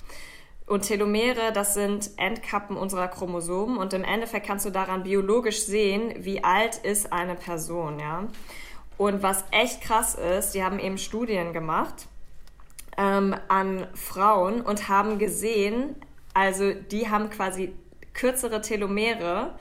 Und Telomere, das sind Endkappen unserer Chromosomen und im Endeffekt kannst du daran biologisch sehen, wie alt ist eine Person, ja. Und was echt krass ist, die haben eben Studien gemacht ähm, an Frauen und haben gesehen, also die haben quasi kürzere Telomere,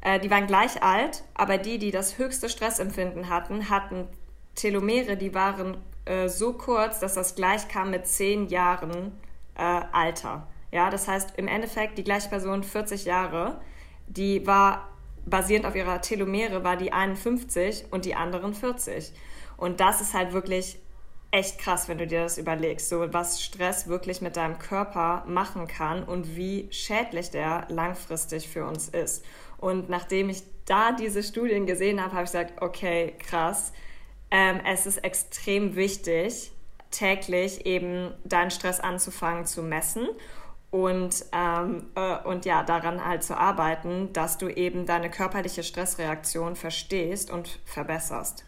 äh, die waren gleich alt, aber die, die das höchste Stressempfinden hatten, hatten Telomere, die waren äh, so kurz, dass das gleich kam mit zehn Jahren äh, Alter. Ja, das heißt im Endeffekt die gleiche Person 40 Jahre, die war basierend auf ihrer Telomere war die 51 und die anderen 40. Und das ist halt wirklich echt krass, wenn du dir das überlegst, so was Stress wirklich mit deinem Körper machen kann und wie schädlich der langfristig für uns ist. Und nachdem ich da diese Studien gesehen habe, habe ich gesagt, okay, krass, ähm, es ist extrem wichtig, täglich eben deinen Stress anzufangen zu messen und, ähm, äh, und ja, daran halt zu arbeiten, dass du eben deine körperliche Stressreaktion verstehst und verbesserst.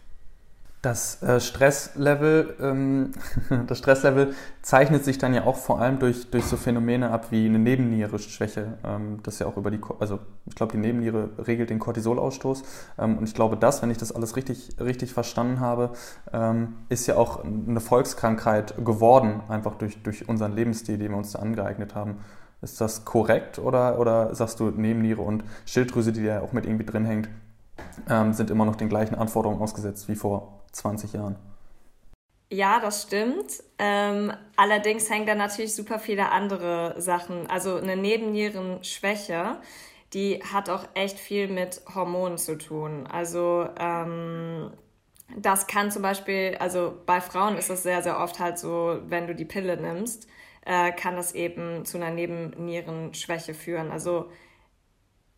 Das äh, Stresslevel, ähm, das Stresslevel zeichnet sich dann ja auch vor allem durch, durch so Phänomene ab wie eine Nebennierenschwäche. Ähm, das ja auch über die, also ich glaube, die Nebenniere regelt den Cortisolausstoß. Ähm, und ich glaube, das, wenn ich das alles richtig, richtig verstanden habe, ähm, ist ja auch eine Volkskrankheit geworden, einfach durch, durch unseren Lebensstil, den wir uns da angeeignet haben. Ist das korrekt oder, oder sagst du Nebenniere und Schilddrüse, die ja auch mit irgendwie drin hängt, ähm, sind immer noch den gleichen Anforderungen ausgesetzt wie vor 20 Jahren. Ja, das stimmt. Ähm, allerdings hängen da natürlich super viele andere Sachen. Also eine Nebennierenschwäche, die hat auch echt viel mit Hormonen zu tun. Also ähm, das kann zum Beispiel, also bei Frauen ist das sehr, sehr oft halt so, wenn du die Pille nimmst, äh, kann das eben zu einer Nebennierenschwäche führen. Also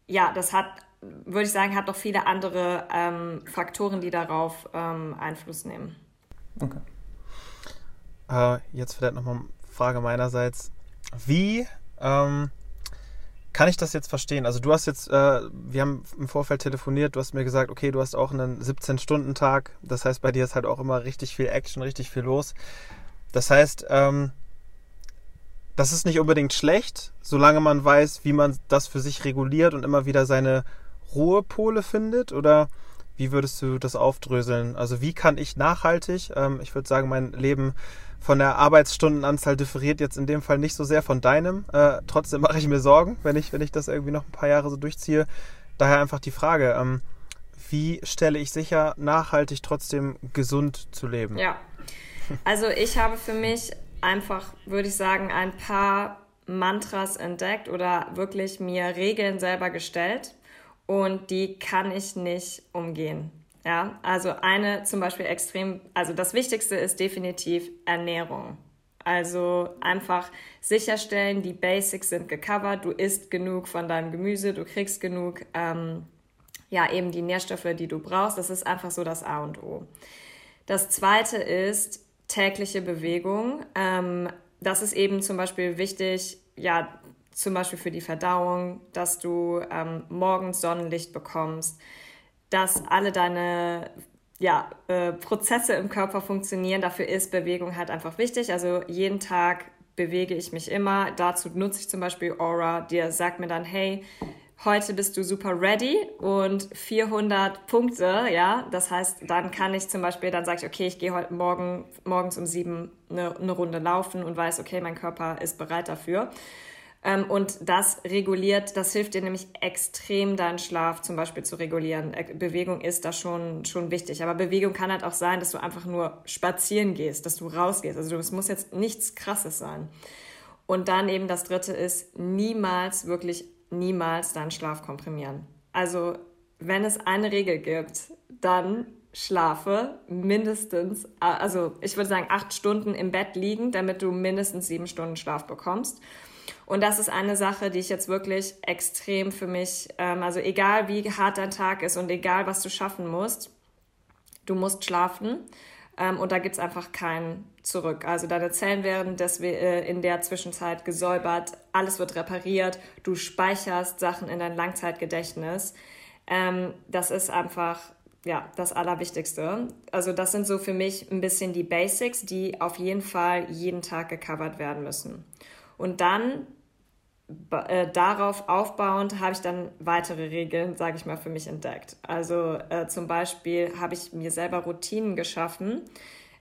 ja, das hat würde ich sagen, hat noch viele andere ähm, Faktoren, die darauf ähm, Einfluss nehmen. Okay. Äh, jetzt vielleicht nochmal eine Frage meinerseits. Wie ähm, kann ich das jetzt verstehen? Also du hast jetzt, äh, wir haben im Vorfeld telefoniert, du hast mir gesagt, okay, du hast auch einen 17-Stunden-Tag. Das heißt, bei dir ist halt auch immer richtig viel Action, richtig viel los. Das heißt, ähm, das ist nicht unbedingt schlecht, solange man weiß, wie man das für sich reguliert und immer wieder seine Ruhepole findet? Oder wie würdest du das aufdröseln? Also wie kann ich nachhaltig, ähm, ich würde sagen, mein Leben von der Arbeitsstundenanzahl differiert jetzt in dem Fall nicht so sehr von deinem. Äh, trotzdem mache ich mir Sorgen, wenn ich, wenn ich das irgendwie noch ein paar Jahre so durchziehe. Daher einfach die Frage, ähm, wie stelle ich sicher, nachhaltig trotzdem gesund zu leben? Ja, also ich habe für mich einfach, würde ich sagen, ein paar Mantras entdeckt oder wirklich mir Regeln selber gestellt und die kann ich nicht umgehen. Ja, also eine zum Beispiel extrem, also das Wichtigste ist definitiv Ernährung. Also einfach sicherstellen, die Basics sind gecovert, du isst genug von deinem Gemüse, du kriegst genug, ähm, ja, eben die Nährstoffe, die du brauchst. Das ist einfach so das A und O. Das zweite ist tägliche Bewegung. Ähm, das ist eben zum Beispiel wichtig, ja, zum Beispiel für die Verdauung, dass du ähm, morgens Sonnenlicht bekommst, dass alle deine ja, äh, Prozesse im Körper funktionieren. Dafür ist Bewegung halt einfach wichtig. Also jeden Tag bewege ich mich immer. Dazu nutze ich zum Beispiel Aura, die sagt mir dann, hey, heute bist du super ready und 400 Punkte, ja. Das heißt, dann kann ich zum Beispiel, dann sage ich, okay, ich gehe heute Morgen, morgens um sieben eine, eine Runde laufen und weiß, okay, mein Körper ist bereit dafür. Ähm, und das reguliert, das hilft dir nämlich extrem, deinen Schlaf zum Beispiel zu regulieren. Äh, Bewegung ist da schon, schon wichtig. Aber Bewegung kann halt auch sein, dass du einfach nur spazieren gehst, dass du rausgehst. Also es muss jetzt nichts Krasses sein. Und dann eben das Dritte ist, niemals, wirklich niemals deinen Schlaf komprimieren. Also wenn es eine Regel gibt, dann schlafe mindestens, also ich würde sagen acht Stunden im Bett liegen, damit du mindestens sieben Stunden Schlaf bekommst. Und das ist eine Sache, die ich jetzt wirklich extrem für mich, ähm, also egal wie hart dein Tag ist und egal was du schaffen musst, du musst schlafen. Ähm, und da gibt es einfach kein Zurück. Also deine Zellen werden des, äh, in der Zwischenzeit gesäubert, alles wird repariert, du speicherst Sachen in dein Langzeitgedächtnis. Ähm, das ist einfach ja, das Allerwichtigste. Also das sind so für mich ein bisschen die Basics, die auf jeden Fall jeden Tag gecovert werden müssen. Und dann äh, darauf aufbauend habe ich dann weitere Regeln, sage ich mal, für mich entdeckt. Also äh, zum Beispiel habe ich mir selber Routinen geschaffen.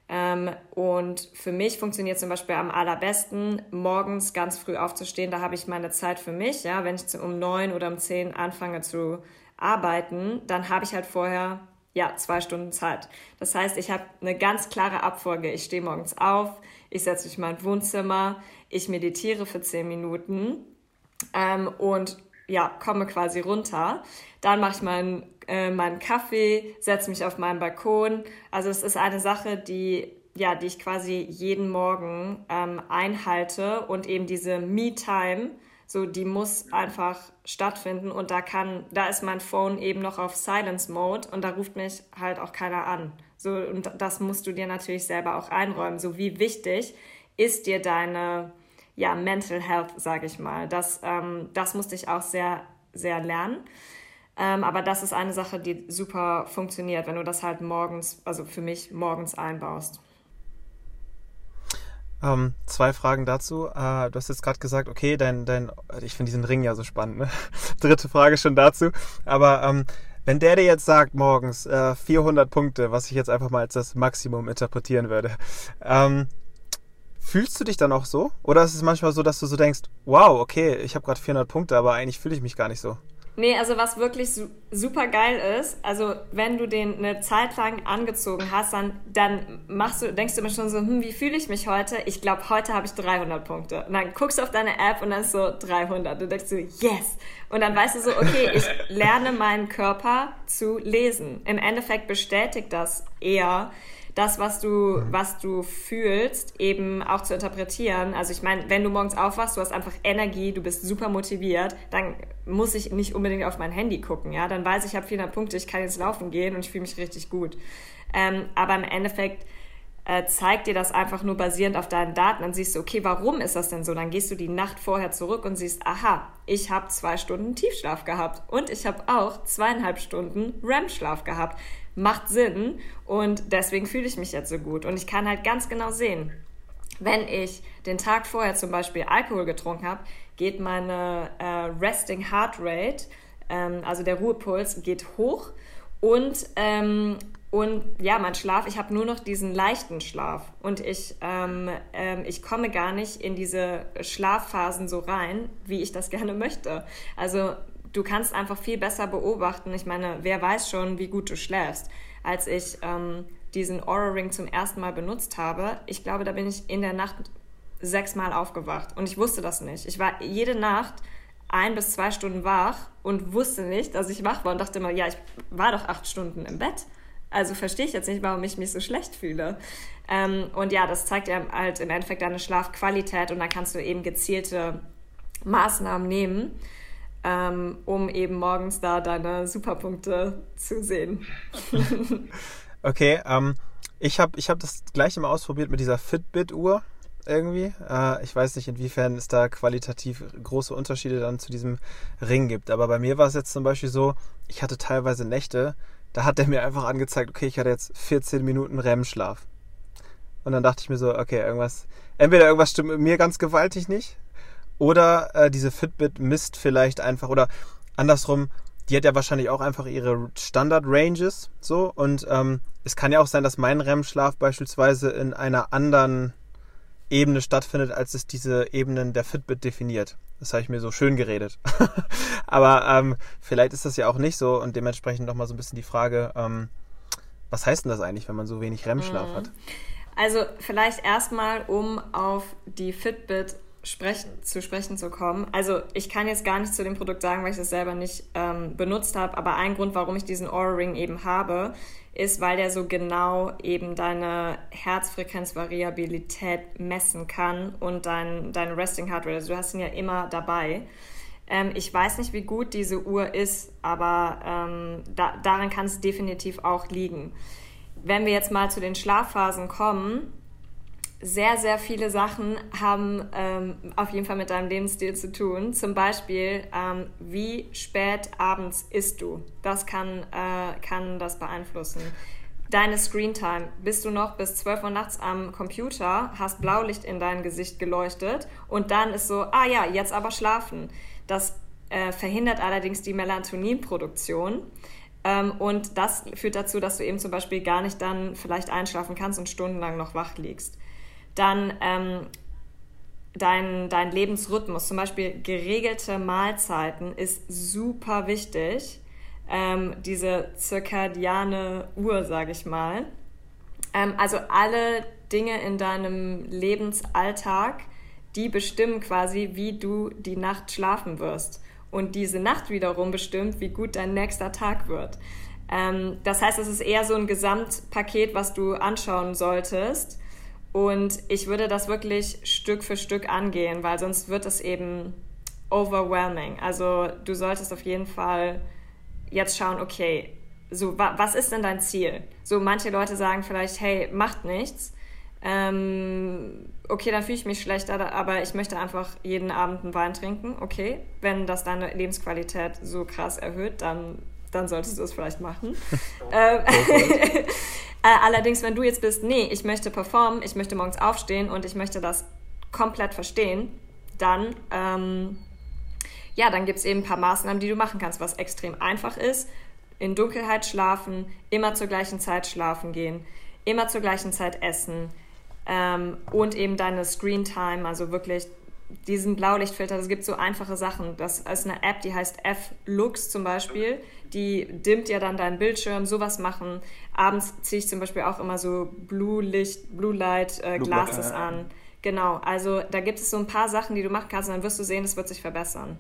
Ähm, und für mich funktioniert zum Beispiel am allerbesten, morgens ganz früh aufzustehen. Da habe ich meine Zeit für mich. Ja, wenn ich um neun oder um zehn anfange zu arbeiten, dann habe ich halt vorher ja zwei Stunden Zeit. Das heißt, ich habe eine ganz klare Abfolge. Ich stehe morgens auf, ich setze mich in mein Wohnzimmer, ich meditiere für zehn Minuten ähm, und ja, komme quasi runter. Dann mache ich meinen, äh, meinen Kaffee, setze mich auf meinen Balkon. Also es ist eine Sache, die ja, die ich quasi jeden Morgen ähm, einhalte und eben diese Me-Time, so die muss einfach stattfinden und da kann, da ist mein Phone eben noch auf Silence Mode und da ruft mich halt auch keiner an. So und das musst du dir natürlich selber auch einräumen. So wie wichtig ist dir deine ja, Mental Health, sage ich mal. Das, ähm, das musste ich auch sehr, sehr lernen. Ähm, aber das ist eine Sache, die super funktioniert, wenn du das halt morgens, also für mich morgens einbaust. Ähm, zwei Fragen dazu. Äh, du hast jetzt gerade gesagt, okay, dein, dein, ich finde diesen Ring ja so spannend. Ne? Dritte Frage schon dazu. Aber ähm, wenn der dir jetzt sagt morgens äh, 400 Punkte, was ich jetzt einfach mal als das Maximum interpretieren würde, ähm, Fühlst du dich dann auch so? Oder ist es manchmal so, dass du so denkst, wow, okay, ich habe gerade 400 Punkte, aber eigentlich fühle ich mich gar nicht so? Nee, also was wirklich su super geil ist, also wenn du den eine Zeit lang angezogen hast, dann, dann machst du, denkst du mir schon so, hm, wie fühle ich mich heute? Ich glaube, heute habe ich 300 Punkte. Und dann guckst du auf deine App und dann ist so 300. Du denkst so, yes! Und dann weißt du so, okay, ich lerne meinen Körper zu lesen. Im Endeffekt bestätigt das eher, das, was du, was du fühlst, eben auch zu interpretieren. Also ich meine, wenn du morgens aufwachst, du hast einfach Energie, du bist super motiviert, dann muss ich nicht unbedingt auf mein Handy gucken, ja. Dann weiß ich, ich habe 400 Punkte, ich kann jetzt laufen gehen und ich fühle mich richtig gut. Ähm, aber im Endeffekt äh, zeigt dir das einfach nur basierend auf deinen Daten. Dann siehst du, okay, warum ist das denn so? Dann gehst du die Nacht vorher zurück und siehst, aha, ich habe zwei Stunden Tiefschlaf gehabt und ich habe auch zweieinhalb Stunden REM-Schlaf gehabt. Macht Sinn und deswegen fühle ich mich jetzt so gut. Und ich kann halt ganz genau sehen, wenn ich den Tag vorher zum Beispiel Alkohol getrunken habe, geht meine äh, Resting Heart Rate, ähm, also der Ruhepuls, geht hoch und ähm, und ja, mein Schlaf, ich habe nur noch diesen leichten Schlaf und ich, ähm, ähm, ich komme gar nicht in diese Schlafphasen so rein, wie ich das gerne möchte. Also du kannst einfach viel besser beobachten. Ich meine, wer weiß schon, wie gut du schläfst. Als ich ähm, diesen Aura Ring zum ersten Mal benutzt habe, ich glaube, da bin ich in der Nacht sechsmal aufgewacht und ich wusste das nicht. Ich war jede Nacht ein bis zwei Stunden wach und wusste nicht, dass ich wach war und dachte immer, ja, ich war doch acht Stunden im Bett. Also verstehe ich jetzt nicht, warum ich mich so schlecht fühle. Ähm, und ja, das zeigt ja halt im Endeffekt deine Schlafqualität und dann kannst du eben gezielte Maßnahmen nehmen, ähm, um eben morgens da deine Superpunkte zu sehen. okay, ähm, ich habe ich hab das gleiche mal ausprobiert mit dieser Fitbit-Uhr irgendwie. Äh, ich weiß nicht, inwiefern es da qualitativ große Unterschiede dann zu diesem Ring gibt. Aber bei mir war es jetzt zum Beispiel so, ich hatte teilweise Nächte, da hat er mir einfach angezeigt, okay, ich hatte jetzt 14 Minuten REM-Schlaf. Und dann dachte ich mir so, okay, irgendwas, entweder irgendwas stimmt mit mir ganz gewaltig nicht, oder äh, diese Fitbit misst vielleicht einfach, oder andersrum, die hat ja wahrscheinlich auch einfach ihre Standard-Ranges, so, und ähm, es kann ja auch sein, dass mein REM-Schlaf beispielsweise in einer anderen Ebene stattfindet, als es diese Ebenen der Fitbit definiert. Das habe ich mir so schön geredet. Aber ähm, vielleicht ist das ja auch nicht so und dementsprechend nochmal so ein bisschen die Frage, ähm, was heißt denn das eigentlich, wenn man so wenig REM-Schlaf mhm. hat? Also vielleicht erstmal, um auf die Fitbit sprechen, zu sprechen zu kommen. Also ich kann jetzt gar nicht zu dem Produkt sagen, weil ich das selber nicht ähm, benutzt habe, aber ein Grund, warum ich diesen Aura Ring eben habe, ist, weil der so genau eben deine Herzfrequenzvariabilität messen kann und dein, deine Resting Heart Rate. Also du hast ihn ja immer dabei. Ähm, ich weiß nicht, wie gut diese Uhr ist, aber ähm, da, daran kann es definitiv auch liegen. Wenn wir jetzt mal zu den Schlafphasen kommen, sehr, sehr viele Sachen haben ähm, auf jeden Fall mit deinem Lebensstil zu tun. Zum Beispiel, ähm, wie spät abends isst du? Das kann, äh, kann das beeinflussen. Deine Screentime. Bist du noch bis 12 Uhr nachts am Computer, hast Blaulicht in dein Gesicht geleuchtet und dann ist so, ah ja, jetzt aber schlafen. Das äh, verhindert allerdings die Melatoninproduktion. Ähm, und das führt dazu, dass du eben zum Beispiel gar nicht dann vielleicht einschlafen kannst und stundenlang noch wach liegst dann ähm, dein, dein Lebensrhythmus, zum Beispiel geregelte Mahlzeiten, ist super wichtig. Ähm, diese zirkadiane Uhr, sage ich mal. Ähm, also alle Dinge in deinem Lebensalltag, die bestimmen quasi, wie du die Nacht schlafen wirst. Und diese Nacht wiederum bestimmt, wie gut dein nächster Tag wird. Ähm, das heißt, es ist eher so ein Gesamtpaket, was du anschauen solltest. Und ich würde das wirklich Stück für Stück angehen, weil sonst wird es eben overwhelming. Also du solltest auf jeden Fall jetzt schauen, okay, so wa was ist denn dein Ziel? So manche Leute sagen vielleicht, hey, macht nichts. Ähm, okay, dann fühle ich mich schlechter, aber ich möchte einfach jeden Abend einen Wein trinken. Okay, wenn das deine Lebensqualität so krass erhöht, dann, dann solltest du es vielleicht machen. ähm, Äh, allerdings, wenn du jetzt bist, nee, ich möchte performen, ich möchte morgens aufstehen und ich möchte das komplett verstehen, dann, ähm, ja, dann gibt es eben ein paar Maßnahmen, die du machen kannst, was extrem einfach ist. In Dunkelheit schlafen, immer zur gleichen Zeit schlafen gehen, immer zur gleichen Zeit essen ähm, und eben deine Screen Time, also wirklich diesen Blaulichtfilter, das gibt so einfache Sachen. Das ist eine App, die heißt F-Lux zum Beispiel. Die dimmt ja dann deinen Bildschirm, sowas machen. Abends ziehe ich zum Beispiel auch immer so Blue Licht, Blue Light äh, Glasses an. Genau, also da gibt es so ein paar Sachen, die du machen kannst und dann wirst du sehen, es wird sich verbessern.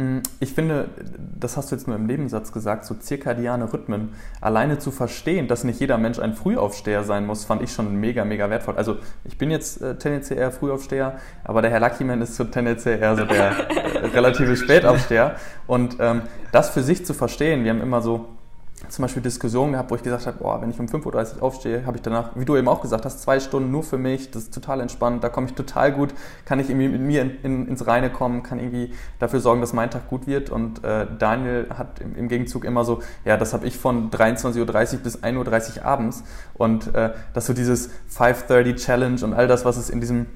Mm, ich finde, das hast du jetzt nur im Nebensatz gesagt, so zirkadiane Rhythmen. Alleine zu verstehen, dass nicht jeder Mensch ein Frühaufsteher sein muss, fand ich schon mega, mega wertvoll. Also ich bin jetzt äh, tendenziell eher Frühaufsteher, aber der Herr Luckyman ist so tendenziell eher so der äh, relative Spätaufsteher. Und ähm, das für sich zu verstehen, wir haben immer so zum Beispiel Diskussionen gehabt, wo ich gesagt habe, boah, wenn ich um 5.30 Uhr aufstehe, habe ich danach, wie du eben auch gesagt hast, zwei Stunden nur für mich, das ist total entspannt, da komme ich total gut, kann ich irgendwie mit mir in, in, ins Reine kommen, kann irgendwie dafür sorgen, dass mein Tag gut wird. Und äh, Daniel hat im, im, Gegenzug immer so, ja, das habe ich von 23.30 Uhr bis 1.30 Uhr abends. Und äh, dass so dieses 5.30 Challenge und all das, was es in diesem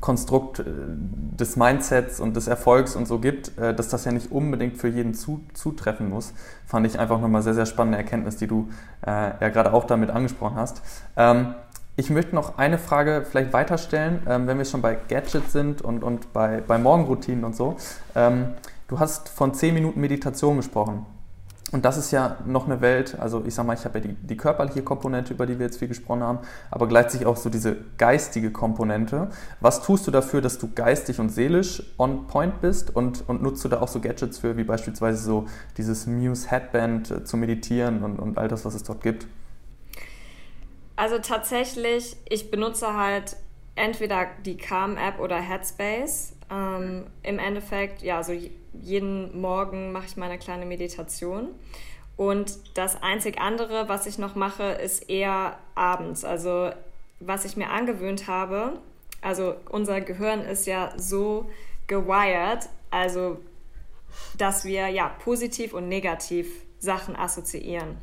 Konstrukt äh, des Mindsets und des Erfolgs und so gibt, äh, dass das ja nicht unbedingt für jeden zutreffen muss, fand ich einfach nochmal sehr, sehr spannende Erkenntnis, die du äh, ja gerade auch damit angesprochen hast. Ähm, ich möchte noch eine Frage vielleicht weiterstellen, ähm, wenn wir schon bei Gadgets sind und, und bei, bei Morgenroutinen und so. Ähm, du hast von 10 Minuten Meditation gesprochen. Und das ist ja noch eine Welt, also ich sag mal, ich habe ja die, die, körperliche Komponente, über die wir jetzt viel gesprochen haben, aber gleichzeitig auch so diese geistige Komponente. Was tust du dafür, dass du geistig und seelisch on point bist und, und nutzt du da auch so Gadgets für, wie beispielsweise so dieses Muse Headband äh, zu meditieren und, und all das, was es dort gibt? Also tatsächlich, ich benutze halt entweder die Calm-App oder Headspace. Ähm, Im Endeffekt, ja, so jeden Morgen mache ich meine kleine Meditation. Und das einzig andere, was ich noch mache, ist eher abends. Also was ich mir angewöhnt habe, also unser Gehirn ist ja so gewired, also dass wir ja positiv und negativ Sachen assoziieren.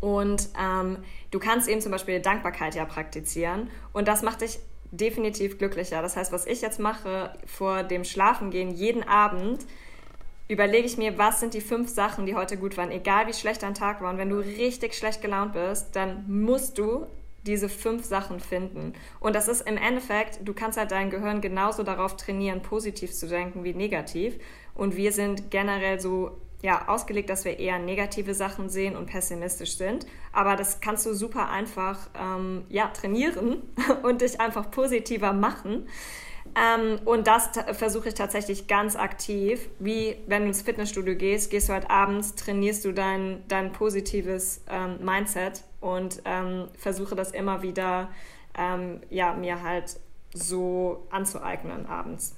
Und ähm, du kannst eben zum Beispiel Dankbarkeit ja praktizieren und das macht dich definitiv glücklicher. Das heißt, was ich jetzt mache vor dem Schlafengehen jeden Abend, überlege ich mir, was sind die fünf Sachen, die heute gut waren, egal wie schlecht dein Tag war. Und wenn du richtig schlecht gelaunt bist, dann musst du diese fünf Sachen finden. Und das ist im Endeffekt, du kannst halt dein Gehirn genauso darauf trainieren, positiv zu denken wie negativ. Und wir sind generell so ja, ausgelegt, dass wir eher negative Sachen sehen und pessimistisch sind. Aber das kannst du super einfach ähm, ja, trainieren und dich einfach positiver machen. Ähm, und das versuche ich tatsächlich ganz aktiv. Wie wenn du ins Fitnessstudio gehst, gehst du halt abends, trainierst du dein, dein positives ähm, Mindset und ähm, versuche das immer wieder ähm, ja, mir halt so anzueignen abends.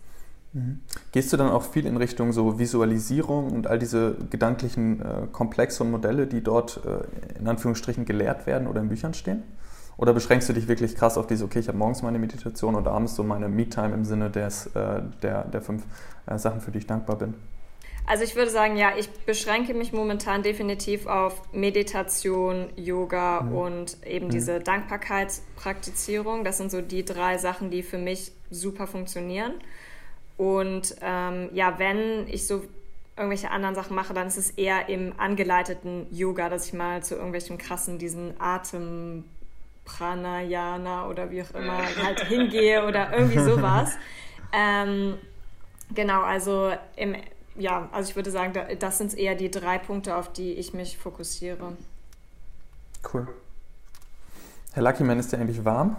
Mhm. Gehst du dann auch viel in Richtung so Visualisierung und all diese gedanklichen äh, Komplexe und Modelle, die dort äh, in Anführungsstrichen gelehrt werden oder in Büchern stehen? Oder beschränkst du dich wirklich krass auf diese, okay, ich habe morgens meine Meditation und abends so meine Me-Time im Sinne des, äh, der, der fünf äh, Sachen, für die ich dankbar bin? Also ich würde sagen, ja, ich beschränke mich momentan definitiv auf Meditation, Yoga mhm. und eben mhm. diese Dankbarkeitspraktizierung. Das sind so die drei Sachen, die für mich super funktionieren. Und ähm, ja, wenn ich so irgendwelche anderen Sachen mache, dann ist es eher im angeleiteten Yoga, dass ich mal zu irgendwelchen krassen, diesen Atem Pranayana oder wie auch immer halt hingehe oder irgendwie sowas. ähm, genau, also im, ja, also ich würde sagen, das sind eher die drei Punkte, auf die ich mich fokussiere. Cool. Herr Luckyman, ist der eigentlich warm?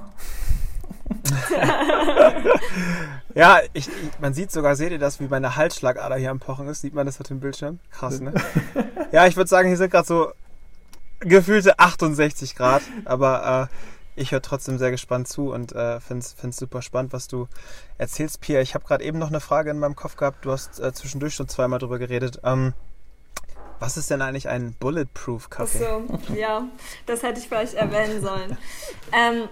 ja, ich, ich, man sieht sogar, seht ihr das, wie meine Halsschlagader hier am Pochen ist? Sieht man das auf dem Bildschirm? Krass, ne? ja, ich würde sagen, hier sind gerade so gefühlte 68 Grad, aber äh, ich höre trotzdem sehr gespannt zu und äh, finde es super spannend, was du erzählst, Pia. Ich habe gerade eben noch eine Frage in meinem Kopf gehabt. Du hast äh, zwischendurch schon zweimal drüber geredet. Ähm, was ist denn eigentlich ein Bulletproof Kaffee? Ach so, ja, das hätte ich vielleicht erwähnen sollen. ähm,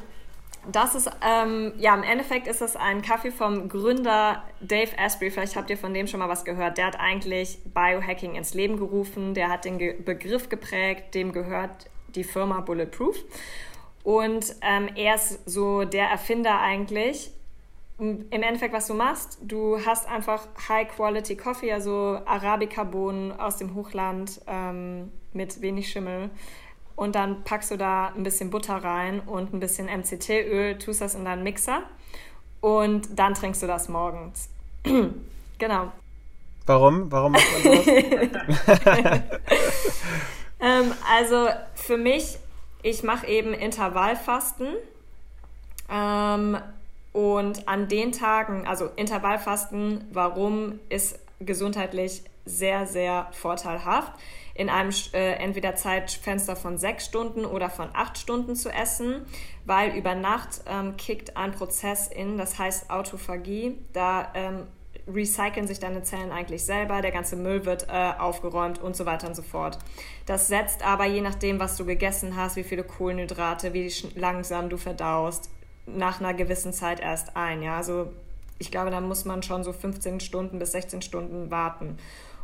das ist, ähm, ja, im Endeffekt ist das ein Kaffee vom Gründer Dave Asprey. Vielleicht habt ihr von dem schon mal was gehört. Der hat eigentlich Biohacking ins Leben gerufen. Der hat den Ge Begriff geprägt. Dem gehört die Firma Bulletproof. Und ähm, er ist so der Erfinder eigentlich. Im Endeffekt, was du machst, du hast einfach High-Quality Coffee, also Arabica-Bohnen aus dem Hochland ähm, mit wenig Schimmel und dann packst du da ein bisschen Butter rein und ein bisschen MCT-Öl, tust das in deinen Mixer und dann trinkst du das morgens. genau. Warum? Warum macht man sowas? ähm, also für mich, ich mache eben Intervallfasten. Ähm, und an den Tagen, also Intervallfasten, warum ist gesundheitlich sehr, sehr vorteilhaft in einem äh, entweder Zeitfenster von sechs Stunden oder von acht Stunden zu essen, weil über Nacht ähm, kickt ein Prozess in, das heißt Autophagie. Da ähm, recyceln sich deine Zellen eigentlich selber, der ganze Müll wird äh, aufgeräumt und so weiter und so fort. Das setzt aber je nachdem, was du gegessen hast, wie viele Kohlenhydrate, wie langsam du verdaust, nach einer gewissen Zeit erst ein. Ja? Also ich glaube, da muss man schon so 15 Stunden bis 16 Stunden warten.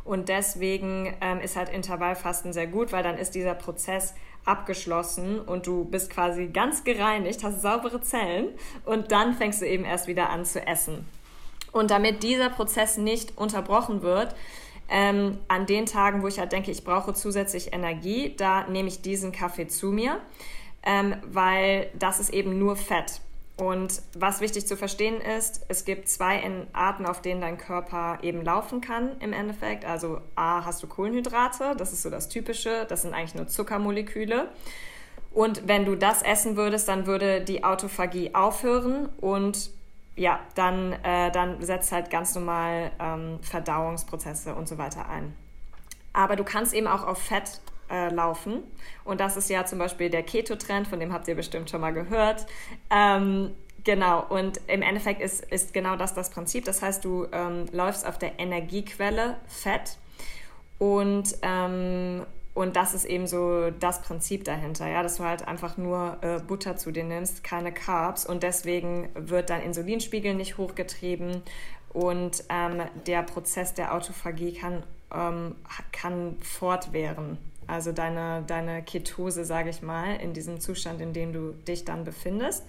Und deswegen ähm, ist halt Intervallfasten sehr gut, weil dann ist dieser Prozess abgeschlossen und du bist quasi ganz gereinigt, hast saubere Zellen und dann fängst du eben erst wieder an zu essen. Und damit dieser Prozess nicht unterbrochen wird, ähm, an den Tagen, wo ich halt denke, ich brauche zusätzlich Energie, da nehme ich diesen Kaffee zu mir, ähm, weil das ist eben nur Fett. Und was wichtig zu verstehen ist, es gibt zwei Arten, auf denen dein Körper eben laufen kann im Endeffekt. Also A, hast du Kohlenhydrate, das ist so das Typische, das sind eigentlich nur Zuckermoleküle. Und wenn du das essen würdest, dann würde die Autophagie aufhören und ja, dann, äh, dann setzt halt ganz normal ähm, Verdauungsprozesse und so weiter ein. Aber du kannst eben auch auf Fett äh, laufen. Und das ist ja zum Beispiel der Keto-Trend, von dem habt ihr bestimmt schon mal gehört. Ähm, genau, und im Endeffekt ist, ist genau das das Prinzip. Das heißt, du ähm, läufst auf der Energiequelle Fett und, ähm, und das ist eben so das Prinzip dahinter, ja, dass du halt einfach nur äh, Butter zu dir nimmst, keine Carbs und deswegen wird dein Insulinspiegel nicht hochgetrieben und ähm, der Prozess der Autophagie kann, ähm, kann fortwähren. Also deine, deine Ketose, sage ich mal, in diesem Zustand, in dem du dich dann befindest,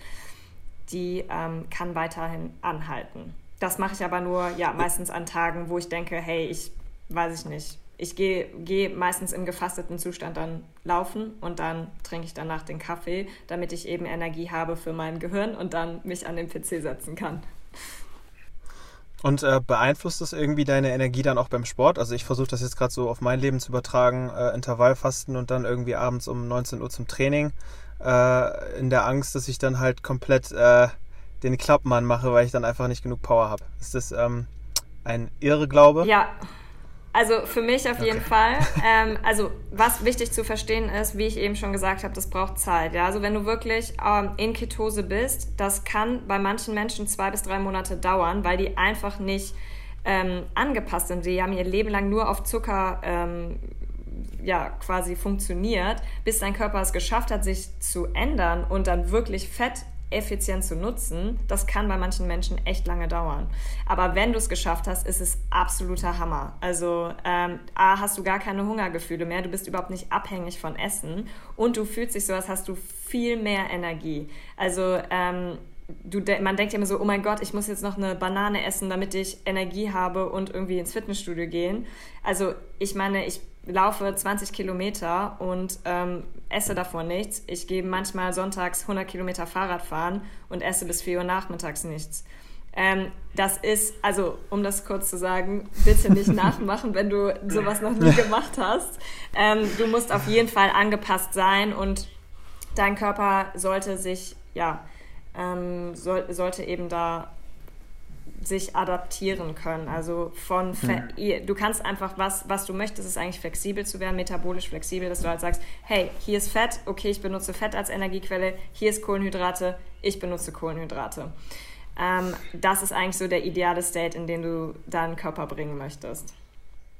die ähm, kann weiterhin anhalten. Das mache ich aber nur ja meistens an Tagen, wo ich denke, hey, ich weiß ich nicht. Ich gehe geh meistens im gefasteten Zustand dann laufen und dann trinke ich danach den Kaffee, damit ich eben Energie habe für mein Gehirn und dann mich an den PC setzen kann. Und äh, beeinflusst das irgendwie deine Energie dann auch beim Sport? Also ich versuche das jetzt gerade so auf mein Leben zu übertragen, äh, Intervallfasten und dann irgendwie abends um 19 Uhr zum Training, äh, in der Angst, dass ich dann halt komplett äh, den Klappmann mache, weil ich dann einfach nicht genug Power habe. Ist das ähm, ein Irrglaube? Ja, also für mich auf jeden Fall. Ähm, also was wichtig zu verstehen ist, wie ich eben schon gesagt habe, das braucht Zeit. Ja? Also wenn du wirklich ähm, in Ketose bist, das kann bei manchen Menschen zwei bis drei Monate dauern, weil die einfach nicht ähm, angepasst sind. Die haben ihr Leben lang nur auf Zucker ähm, ja, quasi funktioniert, bis dein Körper es geschafft hat, sich zu ändern und dann wirklich Fett effizient zu nutzen, das kann bei manchen Menschen echt lange dauern. Aber wenn du es geschafft hast, ist es absoluter Hammer. Also ähm, A, hast du gar keine Hungergefühle mehr, du bist überhaupt nicht abhängig von Essen und du fühlst dich so, als hast du viel mehr Energie. Also ähm, du, man denkt ja immer so, oh mein Gott, ich muss jetzt noch eine Banane essen, damit ich Energie habe und irgendwie ins Fitnessstudio gehen. Also ich meine, ich laufe 20 Kilometer und ähm, esse davon nichts. Ich gehe manchmal sonntags 100 Kilometer Fahrrad fahren und esse bis 4 Uhr nachmittags nichts. Ähm, das ist, also um das kurz zu sagen, bitte nicht nachmachen, wenn du sowas noch nie gemacht hast. Ähm, du musst auf jeden Fall angepasst sein und dein Körper sollte sich, ja, ähm, soll, sollte eben da sich adaptieren können. Also von hm. du kannst einfach was, was du möchtest, ist eigentlich flexibel zu werden, metabolisch flexibel, dass du halt sagst, hey, hier ist Fett, okay, ich benutze Fett als Energiequelle, hier ist Kohlenhydrate, ich benutze Kohlenhydrate. Ähm, das ist eigentlich so der ideale State, in den du deinen Körper bringen möchtest.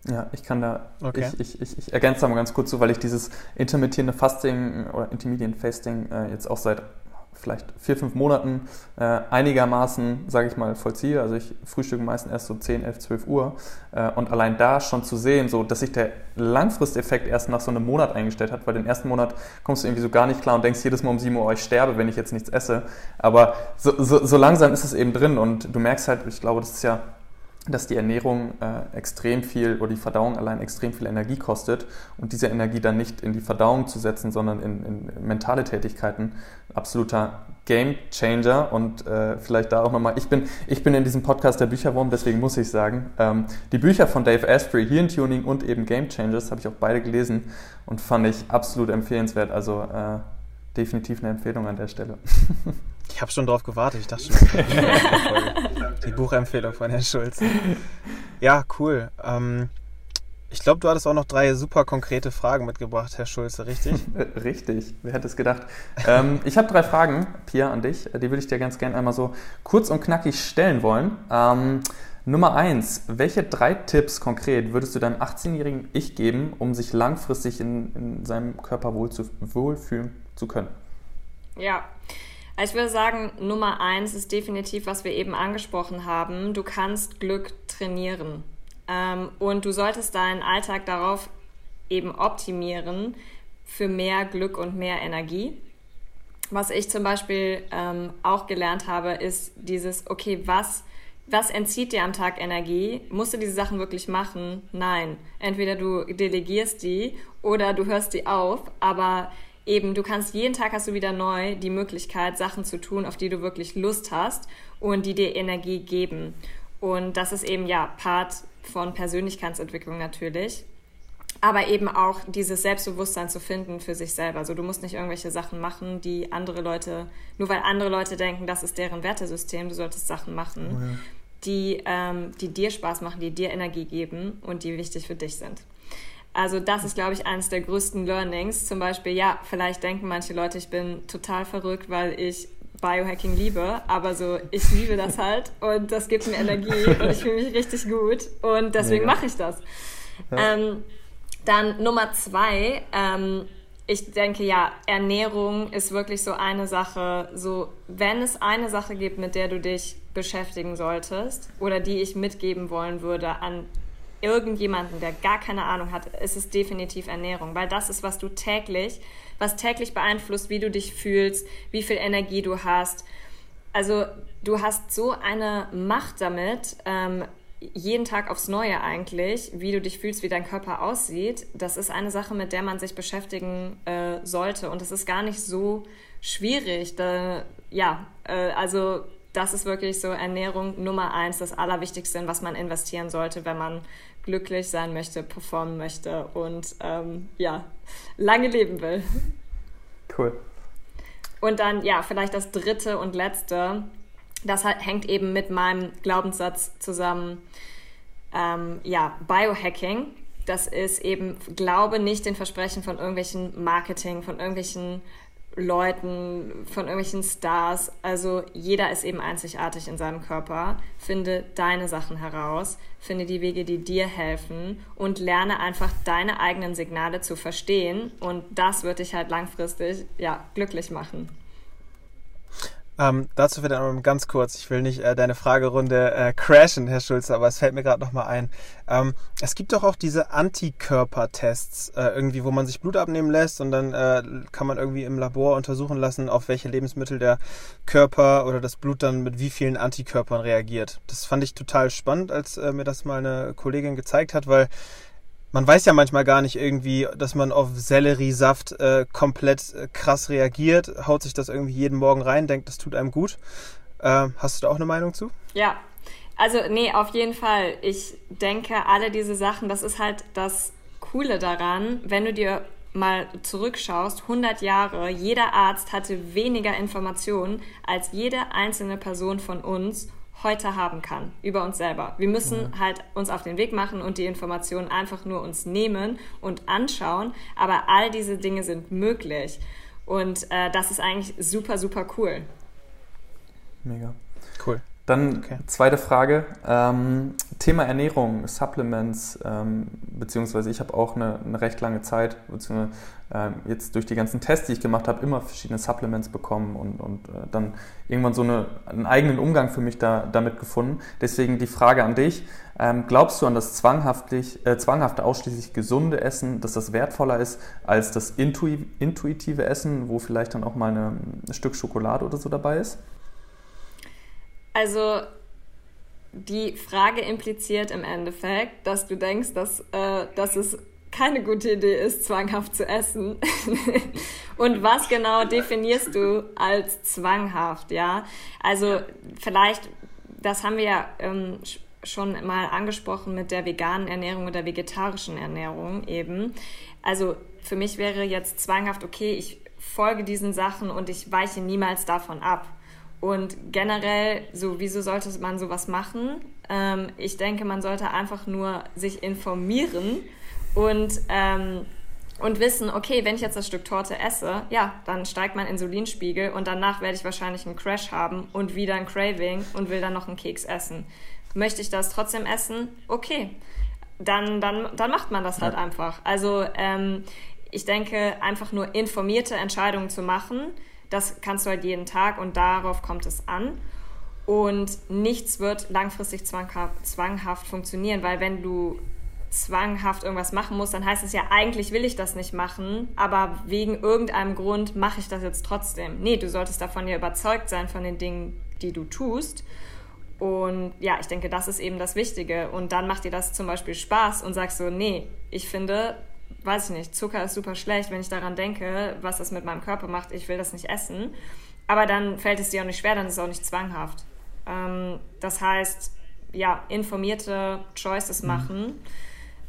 Ja, ich kann da, okay. ich, ich, ich, ich ergänze da mal ganz kurz zu, weil ich dieses intermittierende Fasting oder Intermediate Fasting äh, jetzt auch seit vielleicht vier, fünf Monaten äh, einigermaßen, sage ich mal, vollziehe. Also ich frühstücke meistens erst so 10, 11, 12 Uhr. Äh, und allein da schon zu sehen, so, dass sich der Langfristeffekt erst nach so einem Monat eingestellt hat, weil den ersten Monat kommst du irgendwie so gar nicht klar und denkst jedes Mal um 7 Uhr, oh, ich sterbe, wenn ich jetzt nichts esse. Aber so, so, so langsam ist es eben drin und du merkst halt, ich glaube, das ist ja dass die Ernährung äh, extrem viel oder die Verdauung allein extrem viel Energie kostet und diese Energie dann nicht in die Verdauung zu setzen, sondern in, in mentale Tätigkeiten, absoluter Game Changer und äh, vielleicht da auch nochmal, ich bin, ich bin in diesem Podcast der Bücherwurm, deswegen muss ich sagen, ähm, die Bücher von Dave Asprey, Hirn Tuning und eben Game Changers, habe ich auch beide gelesen und fand ich absolut empfehlenswert, also äh, definitiv eine Empfehlung an der Stelle. Ich habe schon drauf gewartet. Ich dachte schon, die Buchempfehlung von Herrn Schulz. Ja, cool. Ähm, Ich glaube, du hattest auch noch drei super konkrete Fragen mitgebracht, Herr Schulze, richtig? richtig, wer hätte es gedacht. ähm, ich habe drei Fragen, Pia, an dich. Die würde ich dir ganz gerne einmal so kurz und knackig stellen wollen. Ähm, Nummer eins, welche drei Tipps konkret würdest du deinem 18-jährigen Ich geben, um sich langfristig in, in seinem Körper wohl zu, wohlfühlen zu können? Ja, also ich würde sagen, Nummer eins ist definitiv, was wir eben angesprochen haben. Du kannst Glück trainieren. Ähm, und du solltest deinen Alltag darauf eben optimieren für mehr Glück und mehr Energie. Was ich zum Beispiel ähm, auch gelernt habe, ist dieses, okay, was, was entzieht dir am Tag Energie? Musst du diese Sachen wirklich machen? Nein. Entweder du delegierst die oder du hörst die auf, aber eben, du kannst jeden Tag hast du wieder neu die Möglichkeit, Sachen zu tun, auf die du wirklich Lust hast und die dir Energie geben. Und das ist eben ja Part von Persönlichkeitsentwicklung natürlich. Aber eben auch dieses Selbstbewusstsein zu finden für sich selber. Also du musst nicht irgendwelche Sachen machen, die andere Leute, nur weil andere Leute denken, das ist deren Wertesystem, du solltest Sachen machen, oh ja. die, ähm, die dir Spaß machen, die dir Energie geben und die wichtig für dich sind. Also das ist, glaube ich, eines der größten Learnings. Zum Beispiel, ja, vielleicht denken manche Leute, ich bin total verrückt, weil ich Biohacking liebe, aber so, ich liebe das halt und das gibt mir Energie und ich fühle mich richtig gut und deswegen mache ich das. Ja. Ähm, dann Nummer zwei, ähm, ich denke ja, Ernährung ist wirklich so eine Sache, so wenn es eine Sache gibt, mit der du dich beschäftigen solltest oder die ich mitgeben wollen würde an irgendjemanden, der gar keine Ahnung hat, ist es definitiv Ernährung, weil das ist, was du täglich was täglich beeinflusst, wie du dich fühlst, wie viel Energie du hast. Also du hast so eine Macht damit, ähm, jeden Tag aufs Neue eigentlich, wie du dich fühlst, wie dein Körper aussieht. Das ist eine Sache, mit der man sich beschäftigen äh, sollte. Und es ist gar nicht so schwierig. Da, ja, äh, also das ist wirklich so Ernährung Nummer eins, das Allerwichtigste, in was man investieren sollte, wenn man glücklich sein möchte, performen möchte und ähm, ja, lange leben will. Cool. Und dann, ja, vielleicht das dritte und letzte, das hängt eben mit meinem Glaubenssatz zusammen, ähm, ja, Biohacking. Das ist eben, glaube nicht den Versprechen von irgendwelchen Marketing, von irgendwelchen Leuten, von irgendwelchen Stars. Also jeder ist eben einzigartig in seinem Körper. Finde deine Sachen heraus, finde die Wege, die dir helfen und lerne einfach deine eigenen Signale zu verstehen. Und das wird dich halt langfristig ja glücklich machen. Ähm, dazu wieder einmal ganz kurz. Ich will nicht äh, deine Fragerunde äh, crashen, Herr Schulze, aber es fällt mir gerade nochmal ein. Ähm, es gibt doch auch diese Antikörpertests, äh, irgendwie, wo man sich Blut abnehmen lässt und dann äh, kann man irgendwie im Labor untersuchen lassen, auf welche Lebensmittel der Körper oder das Blut dann mit wie vielen Antikörpern reagiert. Das fand ich total spannend, als äh, mir das mal eine Kollegin gezeigt hat, weil man weiß ja manchmal gar nicht irgendwie, dass man auf Selleriesaft äh, komplett äh, krass reagiert, haut sich das irgendwie jeden Morgen rein, denkt, das tut einem gut. Äh, hast du da auch eine Meinung zu? Ja, also nee, auf jeden Fall. Ich denke, alle diese Sachen, das ist halt das Coole daran, wenn du dir mal zurückschaust, 100 Jahre, jeder Arzt hatte weniger Informationen als jede einzelne Person von uns heute haben kann über uns selber. Wir müssen mhm. halt uns auf den Weg machen und die Informationen einfach nur uns nehmen und anschauen. Aber all diese Dinge sind möglich. Und äh, das ist eigentlich super, super cool. Mega. Cool. Dann okay. zweite Frage. Ähm, Thema Ernährung, Supplements, ähm, beziehungsweise ich habe auch eine, eine, recht lange Zeit, beziehungsweise ähm, jetzt durch die ganzen Tests, die ich gemacht habe, immer verschiedene Supplements bekommen und, und äh, dann irgendwann so eine, einen eigenen Umgang für mich da, damit gefunden. Deswegen die Frage an dich. Ähm, glaubst du an das zwanghaftlich, äh, zwanghafte, ausschließlich gesunde Essen, dass das wertvoller ist als das intuitive Essen, wo vielleicht dann auch mal eine, ein Stück Schokolade oder so dabei ist? Also die Frage impliziert im Endeffekt, dass du denkst, dass, äh, dass es keine gute Idee ist, zwanghaft zu essen. Und was genau definierst du als zwanghaft, ja? Also vielleicht, das haben wir ja ähm, schon mal angesprochen mit der veganen Ernährung oder vegetarischen Ernährung eben. Also für mich wäre jetzt zwanghaft, okay, ich folge diesen Sachen und ich weiche niemals davon ab. Und generell, so, wieso sollte man sowas machen? Ähm, ich denke, man sollte einfach nur sich informieren und, ähm, und wissen, okay, wenn ich jetzt das Stück Torte esse, ja, dann steigt mein Insulinspiegel und danach werde ich wahrscheinlich einen Crash haben und wieder ein Craving und will dann noch einen Keks essen. Möchte ich das trotzdem essen? Okay. Dann, dann, dann macht man das halt ja. einfach. Also ähm, ich denke, einfach nur informierte Entscheidungen zu machen, das kannst du halt jeden Tag und darauf kommt es an. Und nichts wird langfristig zwanghaft, zwanghaft funktionieren, weil wenn du zwanghaft irgendwas machen musst, dann heißt es ja, eigentlich will ich das nicht machen, aber wegen irgendeinem Grund mache ich das jetzt trotzdem. Nee, du solltest davon ja überzeugt sein von den Dingen, die du tust. Und ja, ich denke, das ist eben das Wichtige. Und dann macht dir das zum Beispiel Spaß und sagst so, nee, ich finde, weiß ich nicht, Zucker ist super schlecht, wenn ich daran denke, was das mit meinem Körper macht, ich will das nicht essen. Aber dann fällt es dir auch nicht schwer, dann ist es auch nicht zwanghaft. Ähm, das heißt, ja, informierte Choices mhm. machen,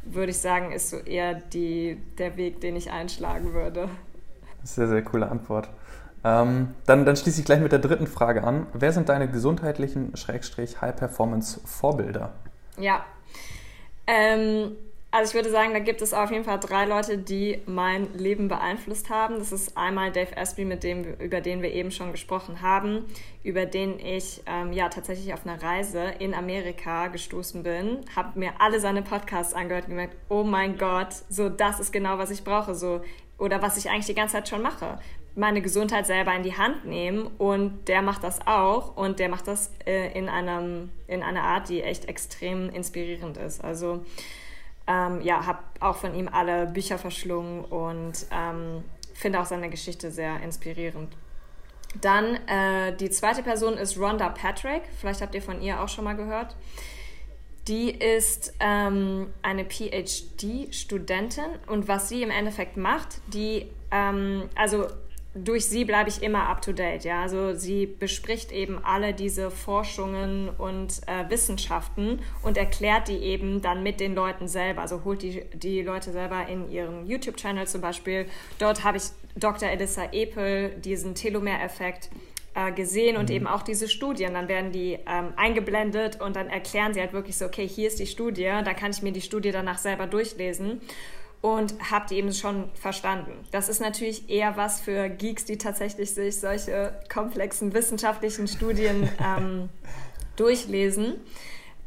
würde ich sagen, ist so eher die, der Weg, den ich einschlagen würde. Sehr, sehr coole Antwort. Ähm, dann, dann schließe ich gleich mit der dritten Frage an. Wer sind deine gesundheitlichen Schrägstrich High-Performance-Vorbilder? Ja, ähm, also ich würde sagen, da gibt es auf jeden Fall drei Leute, die mein Leben beeinflusst haben. Das ist einmal Dave Asprey, mit dem, über den wir eben schon gesprochen haben, über den ich ähm, ja tatsächlich auf einer Reise in Amerika gestoßen bin, habe mir alle seine Podcasts angehört und gemerkt, oh mein Gott, so das ist genau, was ich brauche, so oder was ich eigentlich die ganze Zeit schon mache. Meine Gesundheit selber in die Hand nehmen und der macht das auch und der macht das äh, in, einem, in einer Art, die echt extrem inspirierend ist. Also ähm, ja, habe auch von ihm alle Bücher verschlungen und ähm, finde auch seine Geschichte sehr inspirierend. Dann äh, die zweite Person ist Rhonda Patrick. Vielleicht habt ihr von ihr auch schon mal gehört. Die ist ähm, eine PhD-Studentin und was sie im Endeffekt macht, die, ähm, also durch sie bleibe ich immer up to date. Ja? Also sie bespricht eben alle diese Forschungen und äh, Wissenschaften und erklärt die eben dann mit den Leuten selber. Also holt die, die Leute selber in ihren YouTube-Channel zum Beispiel. Dort habe ich Dr. Elissa Epel diesen Telomere-Effekt äh, gesehen und mhm. eben auch diese Studien. Dann werden die ähm, eingeblendet und dann erklären sie halt wirklich so, okay, hier ist die Studie, da kann ich mir die Studie danach selber durchlesen und habt eben schon verstanden. Das ist natürlich eher was für Geeks, die tatsächlich sich solche komplexen wissenschaftlichen Studien ähm, durchlesen.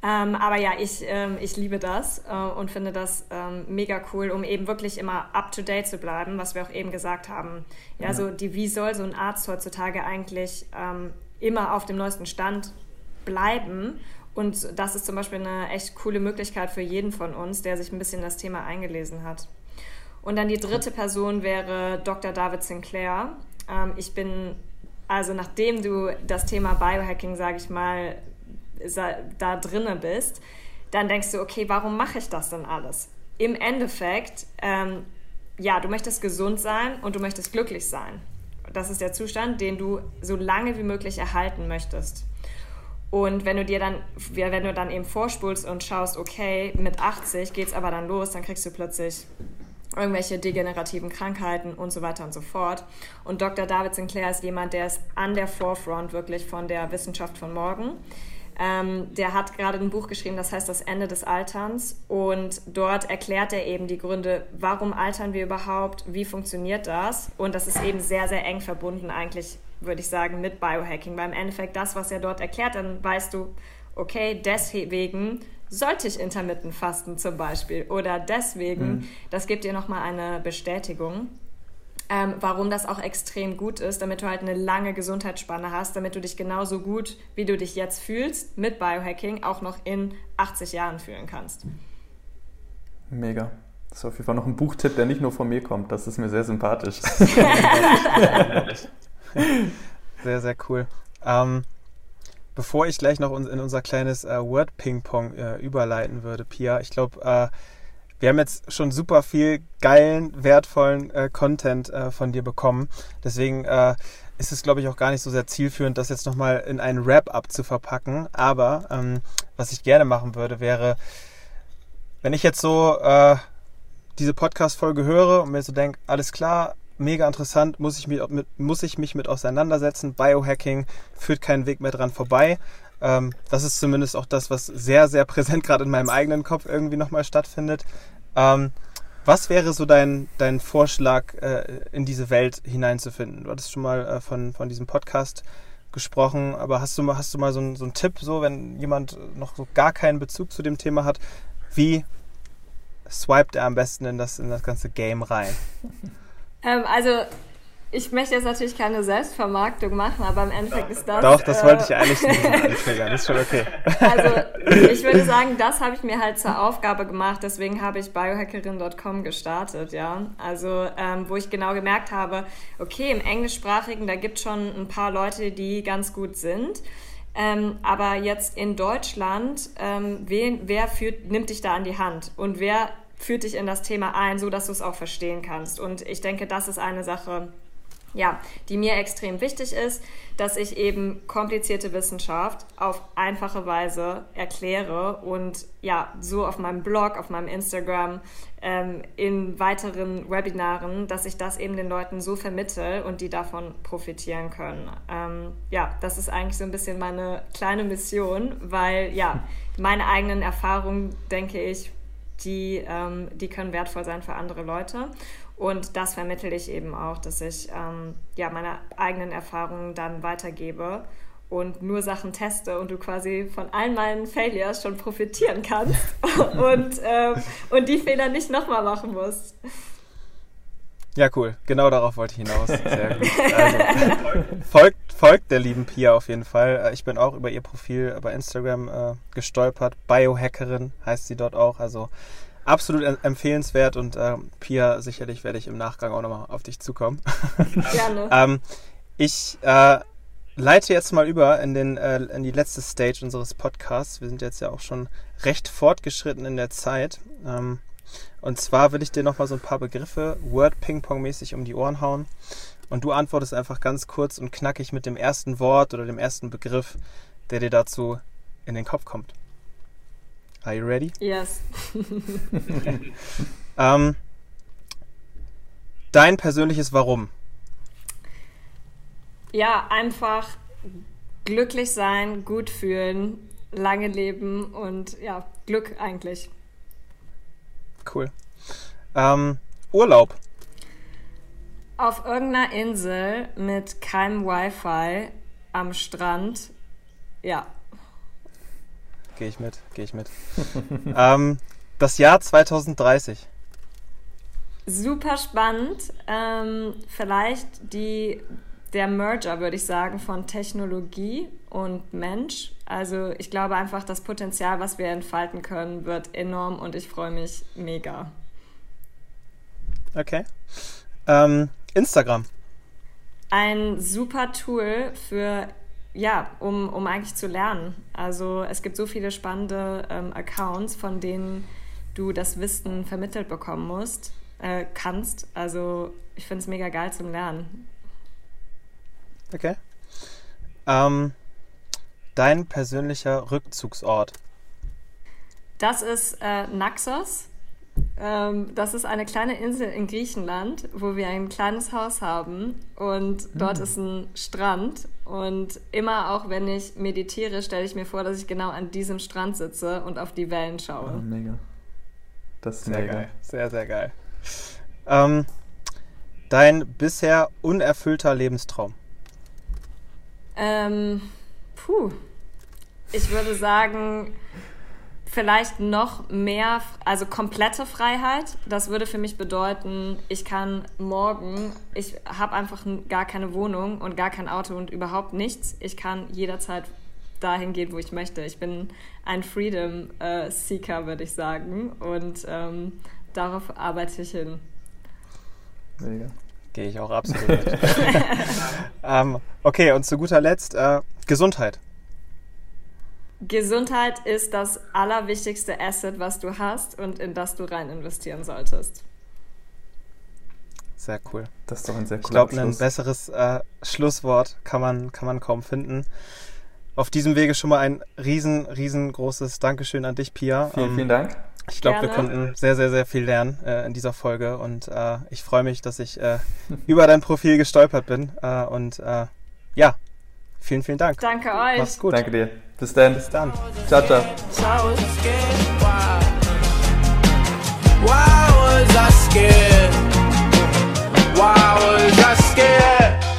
Ähm, aber ja, ich, ähm, ich liebe das äh, und finde das ähm, mega cool, um eben wirklich immer up to date zu bleiben, was wir auch eben gesagt haben. Ja, ja. so die, wie soll so ein Arzt heutzutage eigentlich ähm, immer auf dem neuesten Stand bleiben und das ist zum Beispiel eine echt coole Möglichkeit für jeden von uns, der sich ein bisschen das Thema eingelesen hat. Und dann die dritte Person wäre Dr. David Sinclair. Ähm, ich bin, also nachdem du das Thema Biohacking, sage ich mal, da drinne bist, dann denkst du, okay, warum mache ich das denn alles? Im Endeffekt, ähm, ja, du möchtest gesund sein und du möchtest glücklich sein. Das ist der Zustand, den du so lange wie möglich erhalten möchtest. Und wenn du dir dann, wenn du dann eben vorspulst und schaust, okay, mit 80 geht es aber dann los, dann kriegst du plötzlich irgendwelche degenerativen Krankheiten und so weiter und so fort. Und Dr. David Sinclair ist jemand, der ist an der Forefront wirklich von der Wissenschaft von morgen. Ähm, der hat gerade ein Buch geschrieben, das heißt Das Ende des Alterns. Und dort erklärt er eben die Gründe, warum altern wir überhaupt, wie funktioniert das. Und das ist eben sehr, sehr eng verbunden eigentlich würde ich sagen, mit Biohacking. Weil im Endeffekt das, was er dort erklärt, dann weißt du, okay, deswegen sollte ich intermittent fasten zum Beispiel. Oder deswegen, mhm. das gibt dir nochmal eine Bestätigung. Ähm, warum das auch extrem gut ist, damit du halt eine lange Gesundheitsspanne hast, damit du dich genauso gut, wie du dich jetzt fühlst, mit Biohacking auch noch in 80 Jahren fühlen kannst. Mega. Das ist auf jeden Fall noch ein Buchtipp, der nicht nur von mir kommt. Das ist mir sehr sympathisch. sehr, sehr cool. Ähm, bevor ich gleich noch in unser kleines äh, Word-Ping-Pong äh, überleiten würde, Pia, ich glaube, äh, wir haben jetzt schon super viel geilen, wertvollen äh, Content äh, von dir bekommen. Deswegen äh, ist es, glaube ich, auch gar nicht so sehr zielführend, das jetzt nochmal in einen Wrap-up zu verpacken. Aber ähm, was ich gerne machen würde, wäre, wenn ich jetzt so diese Podcast-Folge höre und mir so denke, alles klar, mega interessant, muss ich, mich mit, muss ich mich mit auseinandersetzen. Biohacking führt keinen Weg mehr dran vorbei. Ähm, das ist zumindest auch das, was sehr, sehr präsent gerade in meinem eigenen Kopf irgendwie nochmal stattfindet. Ähm, was wäre so dein, dein Vorschlag, äh, in diese Welt hineinzufinden? Du hattest schon mal äh, von, von diesem Podcast gesprochen, aber hast du mal, hast du mal so, einen, so einen Tipp, so wenn jemand noch so gar keinen Bezug zu dem Thema hat, wie swiped er am besten in das, in das ganze Game rein? Ähm, also ich möchte jetzt natürlich keine Selbstvermarktung machen, aber im Endeffekt ist das. Doch, das äh, wollte ich eigentlich nicht. Das ist schon okay. Also, ich würde sagen, das habe ich mir halt zur Aufgabe gemacht. Deswegen habe ich biohackerin.com gestartet, ja. Also, ähm, wo ich genau gemerkt habe, okay, im Englischsprachigen, da gibt es schon ein paar Leute, die ganz gut sind. Ähm, aber jetzt in Deutschland, ähm, wen, wer führt, nimmt dich da an die Hand? Und wer führt dich in das Thema ein, so dass du es auch verstehen kannst? Und ich denke, das ist eine Sache, ja, die mir extrem wichtig ist, dass ich eben komplizierte Wissenschaft auf einfache Weise erkläre und ja, so auf meinem Blog, auf meinem Instagram, ähm, in weiteren Webinaren, dass ich das eben den Leuten so vermittel und die davon profitieren können. Ähm, ja, das ist eigentlich so ein bisschen meine kleine Mission, weil ja, meine eigenen Erfahrungen, denke ich, die, ähm, die können wertvoll sein für andere Leute. Und das vermittle ich eben auch, dass ich ähm, ja, meine eigenen Erfahrungen dann weitergebe und nur Sachen teste und du quasi von all meinen Failures schon profitieren kannst und, ähm, und die Fehler nicht nochmal machen musst. Ja, cool. Genau darauf wollte ich hinaus. Sehr gut. Also, folgt, folgt der lieben Pia auf jeden Fall. Äh, ich bin auch über ihr Profil bei Instagram äh, gestolpert. Biohackerin heißt sie dort auch. Also absolut empfehlenswert und äh, Pia, sicherlich werde ich im Nachgang auch nochmal auf dich zukommen. Gerne. ähm, ich äh, leite jetzt mal über in, den, äh, in die letzte Stage unseres Podcasts. Wir sind jetzt ja auch schon recht fortgeschritten in der Zeit. Ähm, und zwar will ich dir nochmal so ein paar Begriffe Word-Ping-Pong-mäßig um die Ohren hauen. Und du antwortest einfach ganz kurz und knackig mit dem ersten Wort oder dem ersten Begriff, der dir dazu in den Kopf kommt. Are you ready? Yes. ähm, dein persönliches Warum? Ja, einfach glücklich sein, gut fühlen, lange leben und ja, Glück eigentlich. Cool. Ähm, Urlaub. Auf irgendeiner Insel mit keinem Wi-Fi am Strand. Ja, Gehe ich mit, gehe ich mit. ähm, das Jahr 2030. Super spannend. Ähm, vielleicht die, der Merger, würde ich sagen, von Technologie und Mensch. Also ich glaube einfach, das Potenzial, was wir entfalten können, wird enorm und ich freue mich mega. Okay. Ähm, Instagram. Ein super Tool für ja, um, um eigentlich zu lernen. Also es gibt so viele spannende ähm, Accounts, von denen du das Wissen vermittelt bekommen musst, äh, kannst. Also ich finde es mega geil zum Lernen. Okay. Ähm, dein persönlicher Rückzugsort? Das ist äh, Naxos. Ähm, das ist eine kleine Insel in Griechenland, wo wir ein kleines Haus haben und dort hm. ist ein Strand und immer auch wenn ich meditiere, stelle ich mir vor, dass ich genau an diesem Strand sitze und auf die Wellen schaue. Oh, mega. Das ist sehr mega. geil. Sehr, sehr geil. Ähm, dein bisher unerfüllter Lebenstraum? Ähm, puh. Ich würde sagen, vielleicht noch mehr, also komplette Freiheit. Das würde für mich bedeuten, ich kann morgen, ich habe einfach gar keine Wohnung und gar kein Auto und überhaupt nichts. Ich kann jederzeit dahin gehen, wo ich möchte. Ich bin ein Freedom äh, Seeker, würde ich sagen. Und ähm, darauf arbeite ich hin. Mega. Gehe ich auch absolut mit. ähm, okay, und zu guter Letzt äh, Gesundheit. Gesundheit ist das allerwichtigste Asset, was du hast und in das du rein investieren solltest. Sehr cool. Das ist doch ein sehr cooler Ich glaube, ein besseres äh, Schlusswort kann man, kann man kaum finden. Auf diesem Wege schon mal ein riesen, riesengroßes Dankeschön an dich, Pia. Vielen, ähm, vielen Dank. Ich glaube, wir konnten sehr, sehr, sehr viel lernen äh, in dieser Folge und äh, ich freue mich, dass ich äh, über dein Profil gestolpert bin. Äh, und äh, ja, vielen, vielen Dank. Danke euch. Mach's gut. Danke dir. Bis dann. Bis dann. Ciao, ciao. Why was I scared? Why was I scared?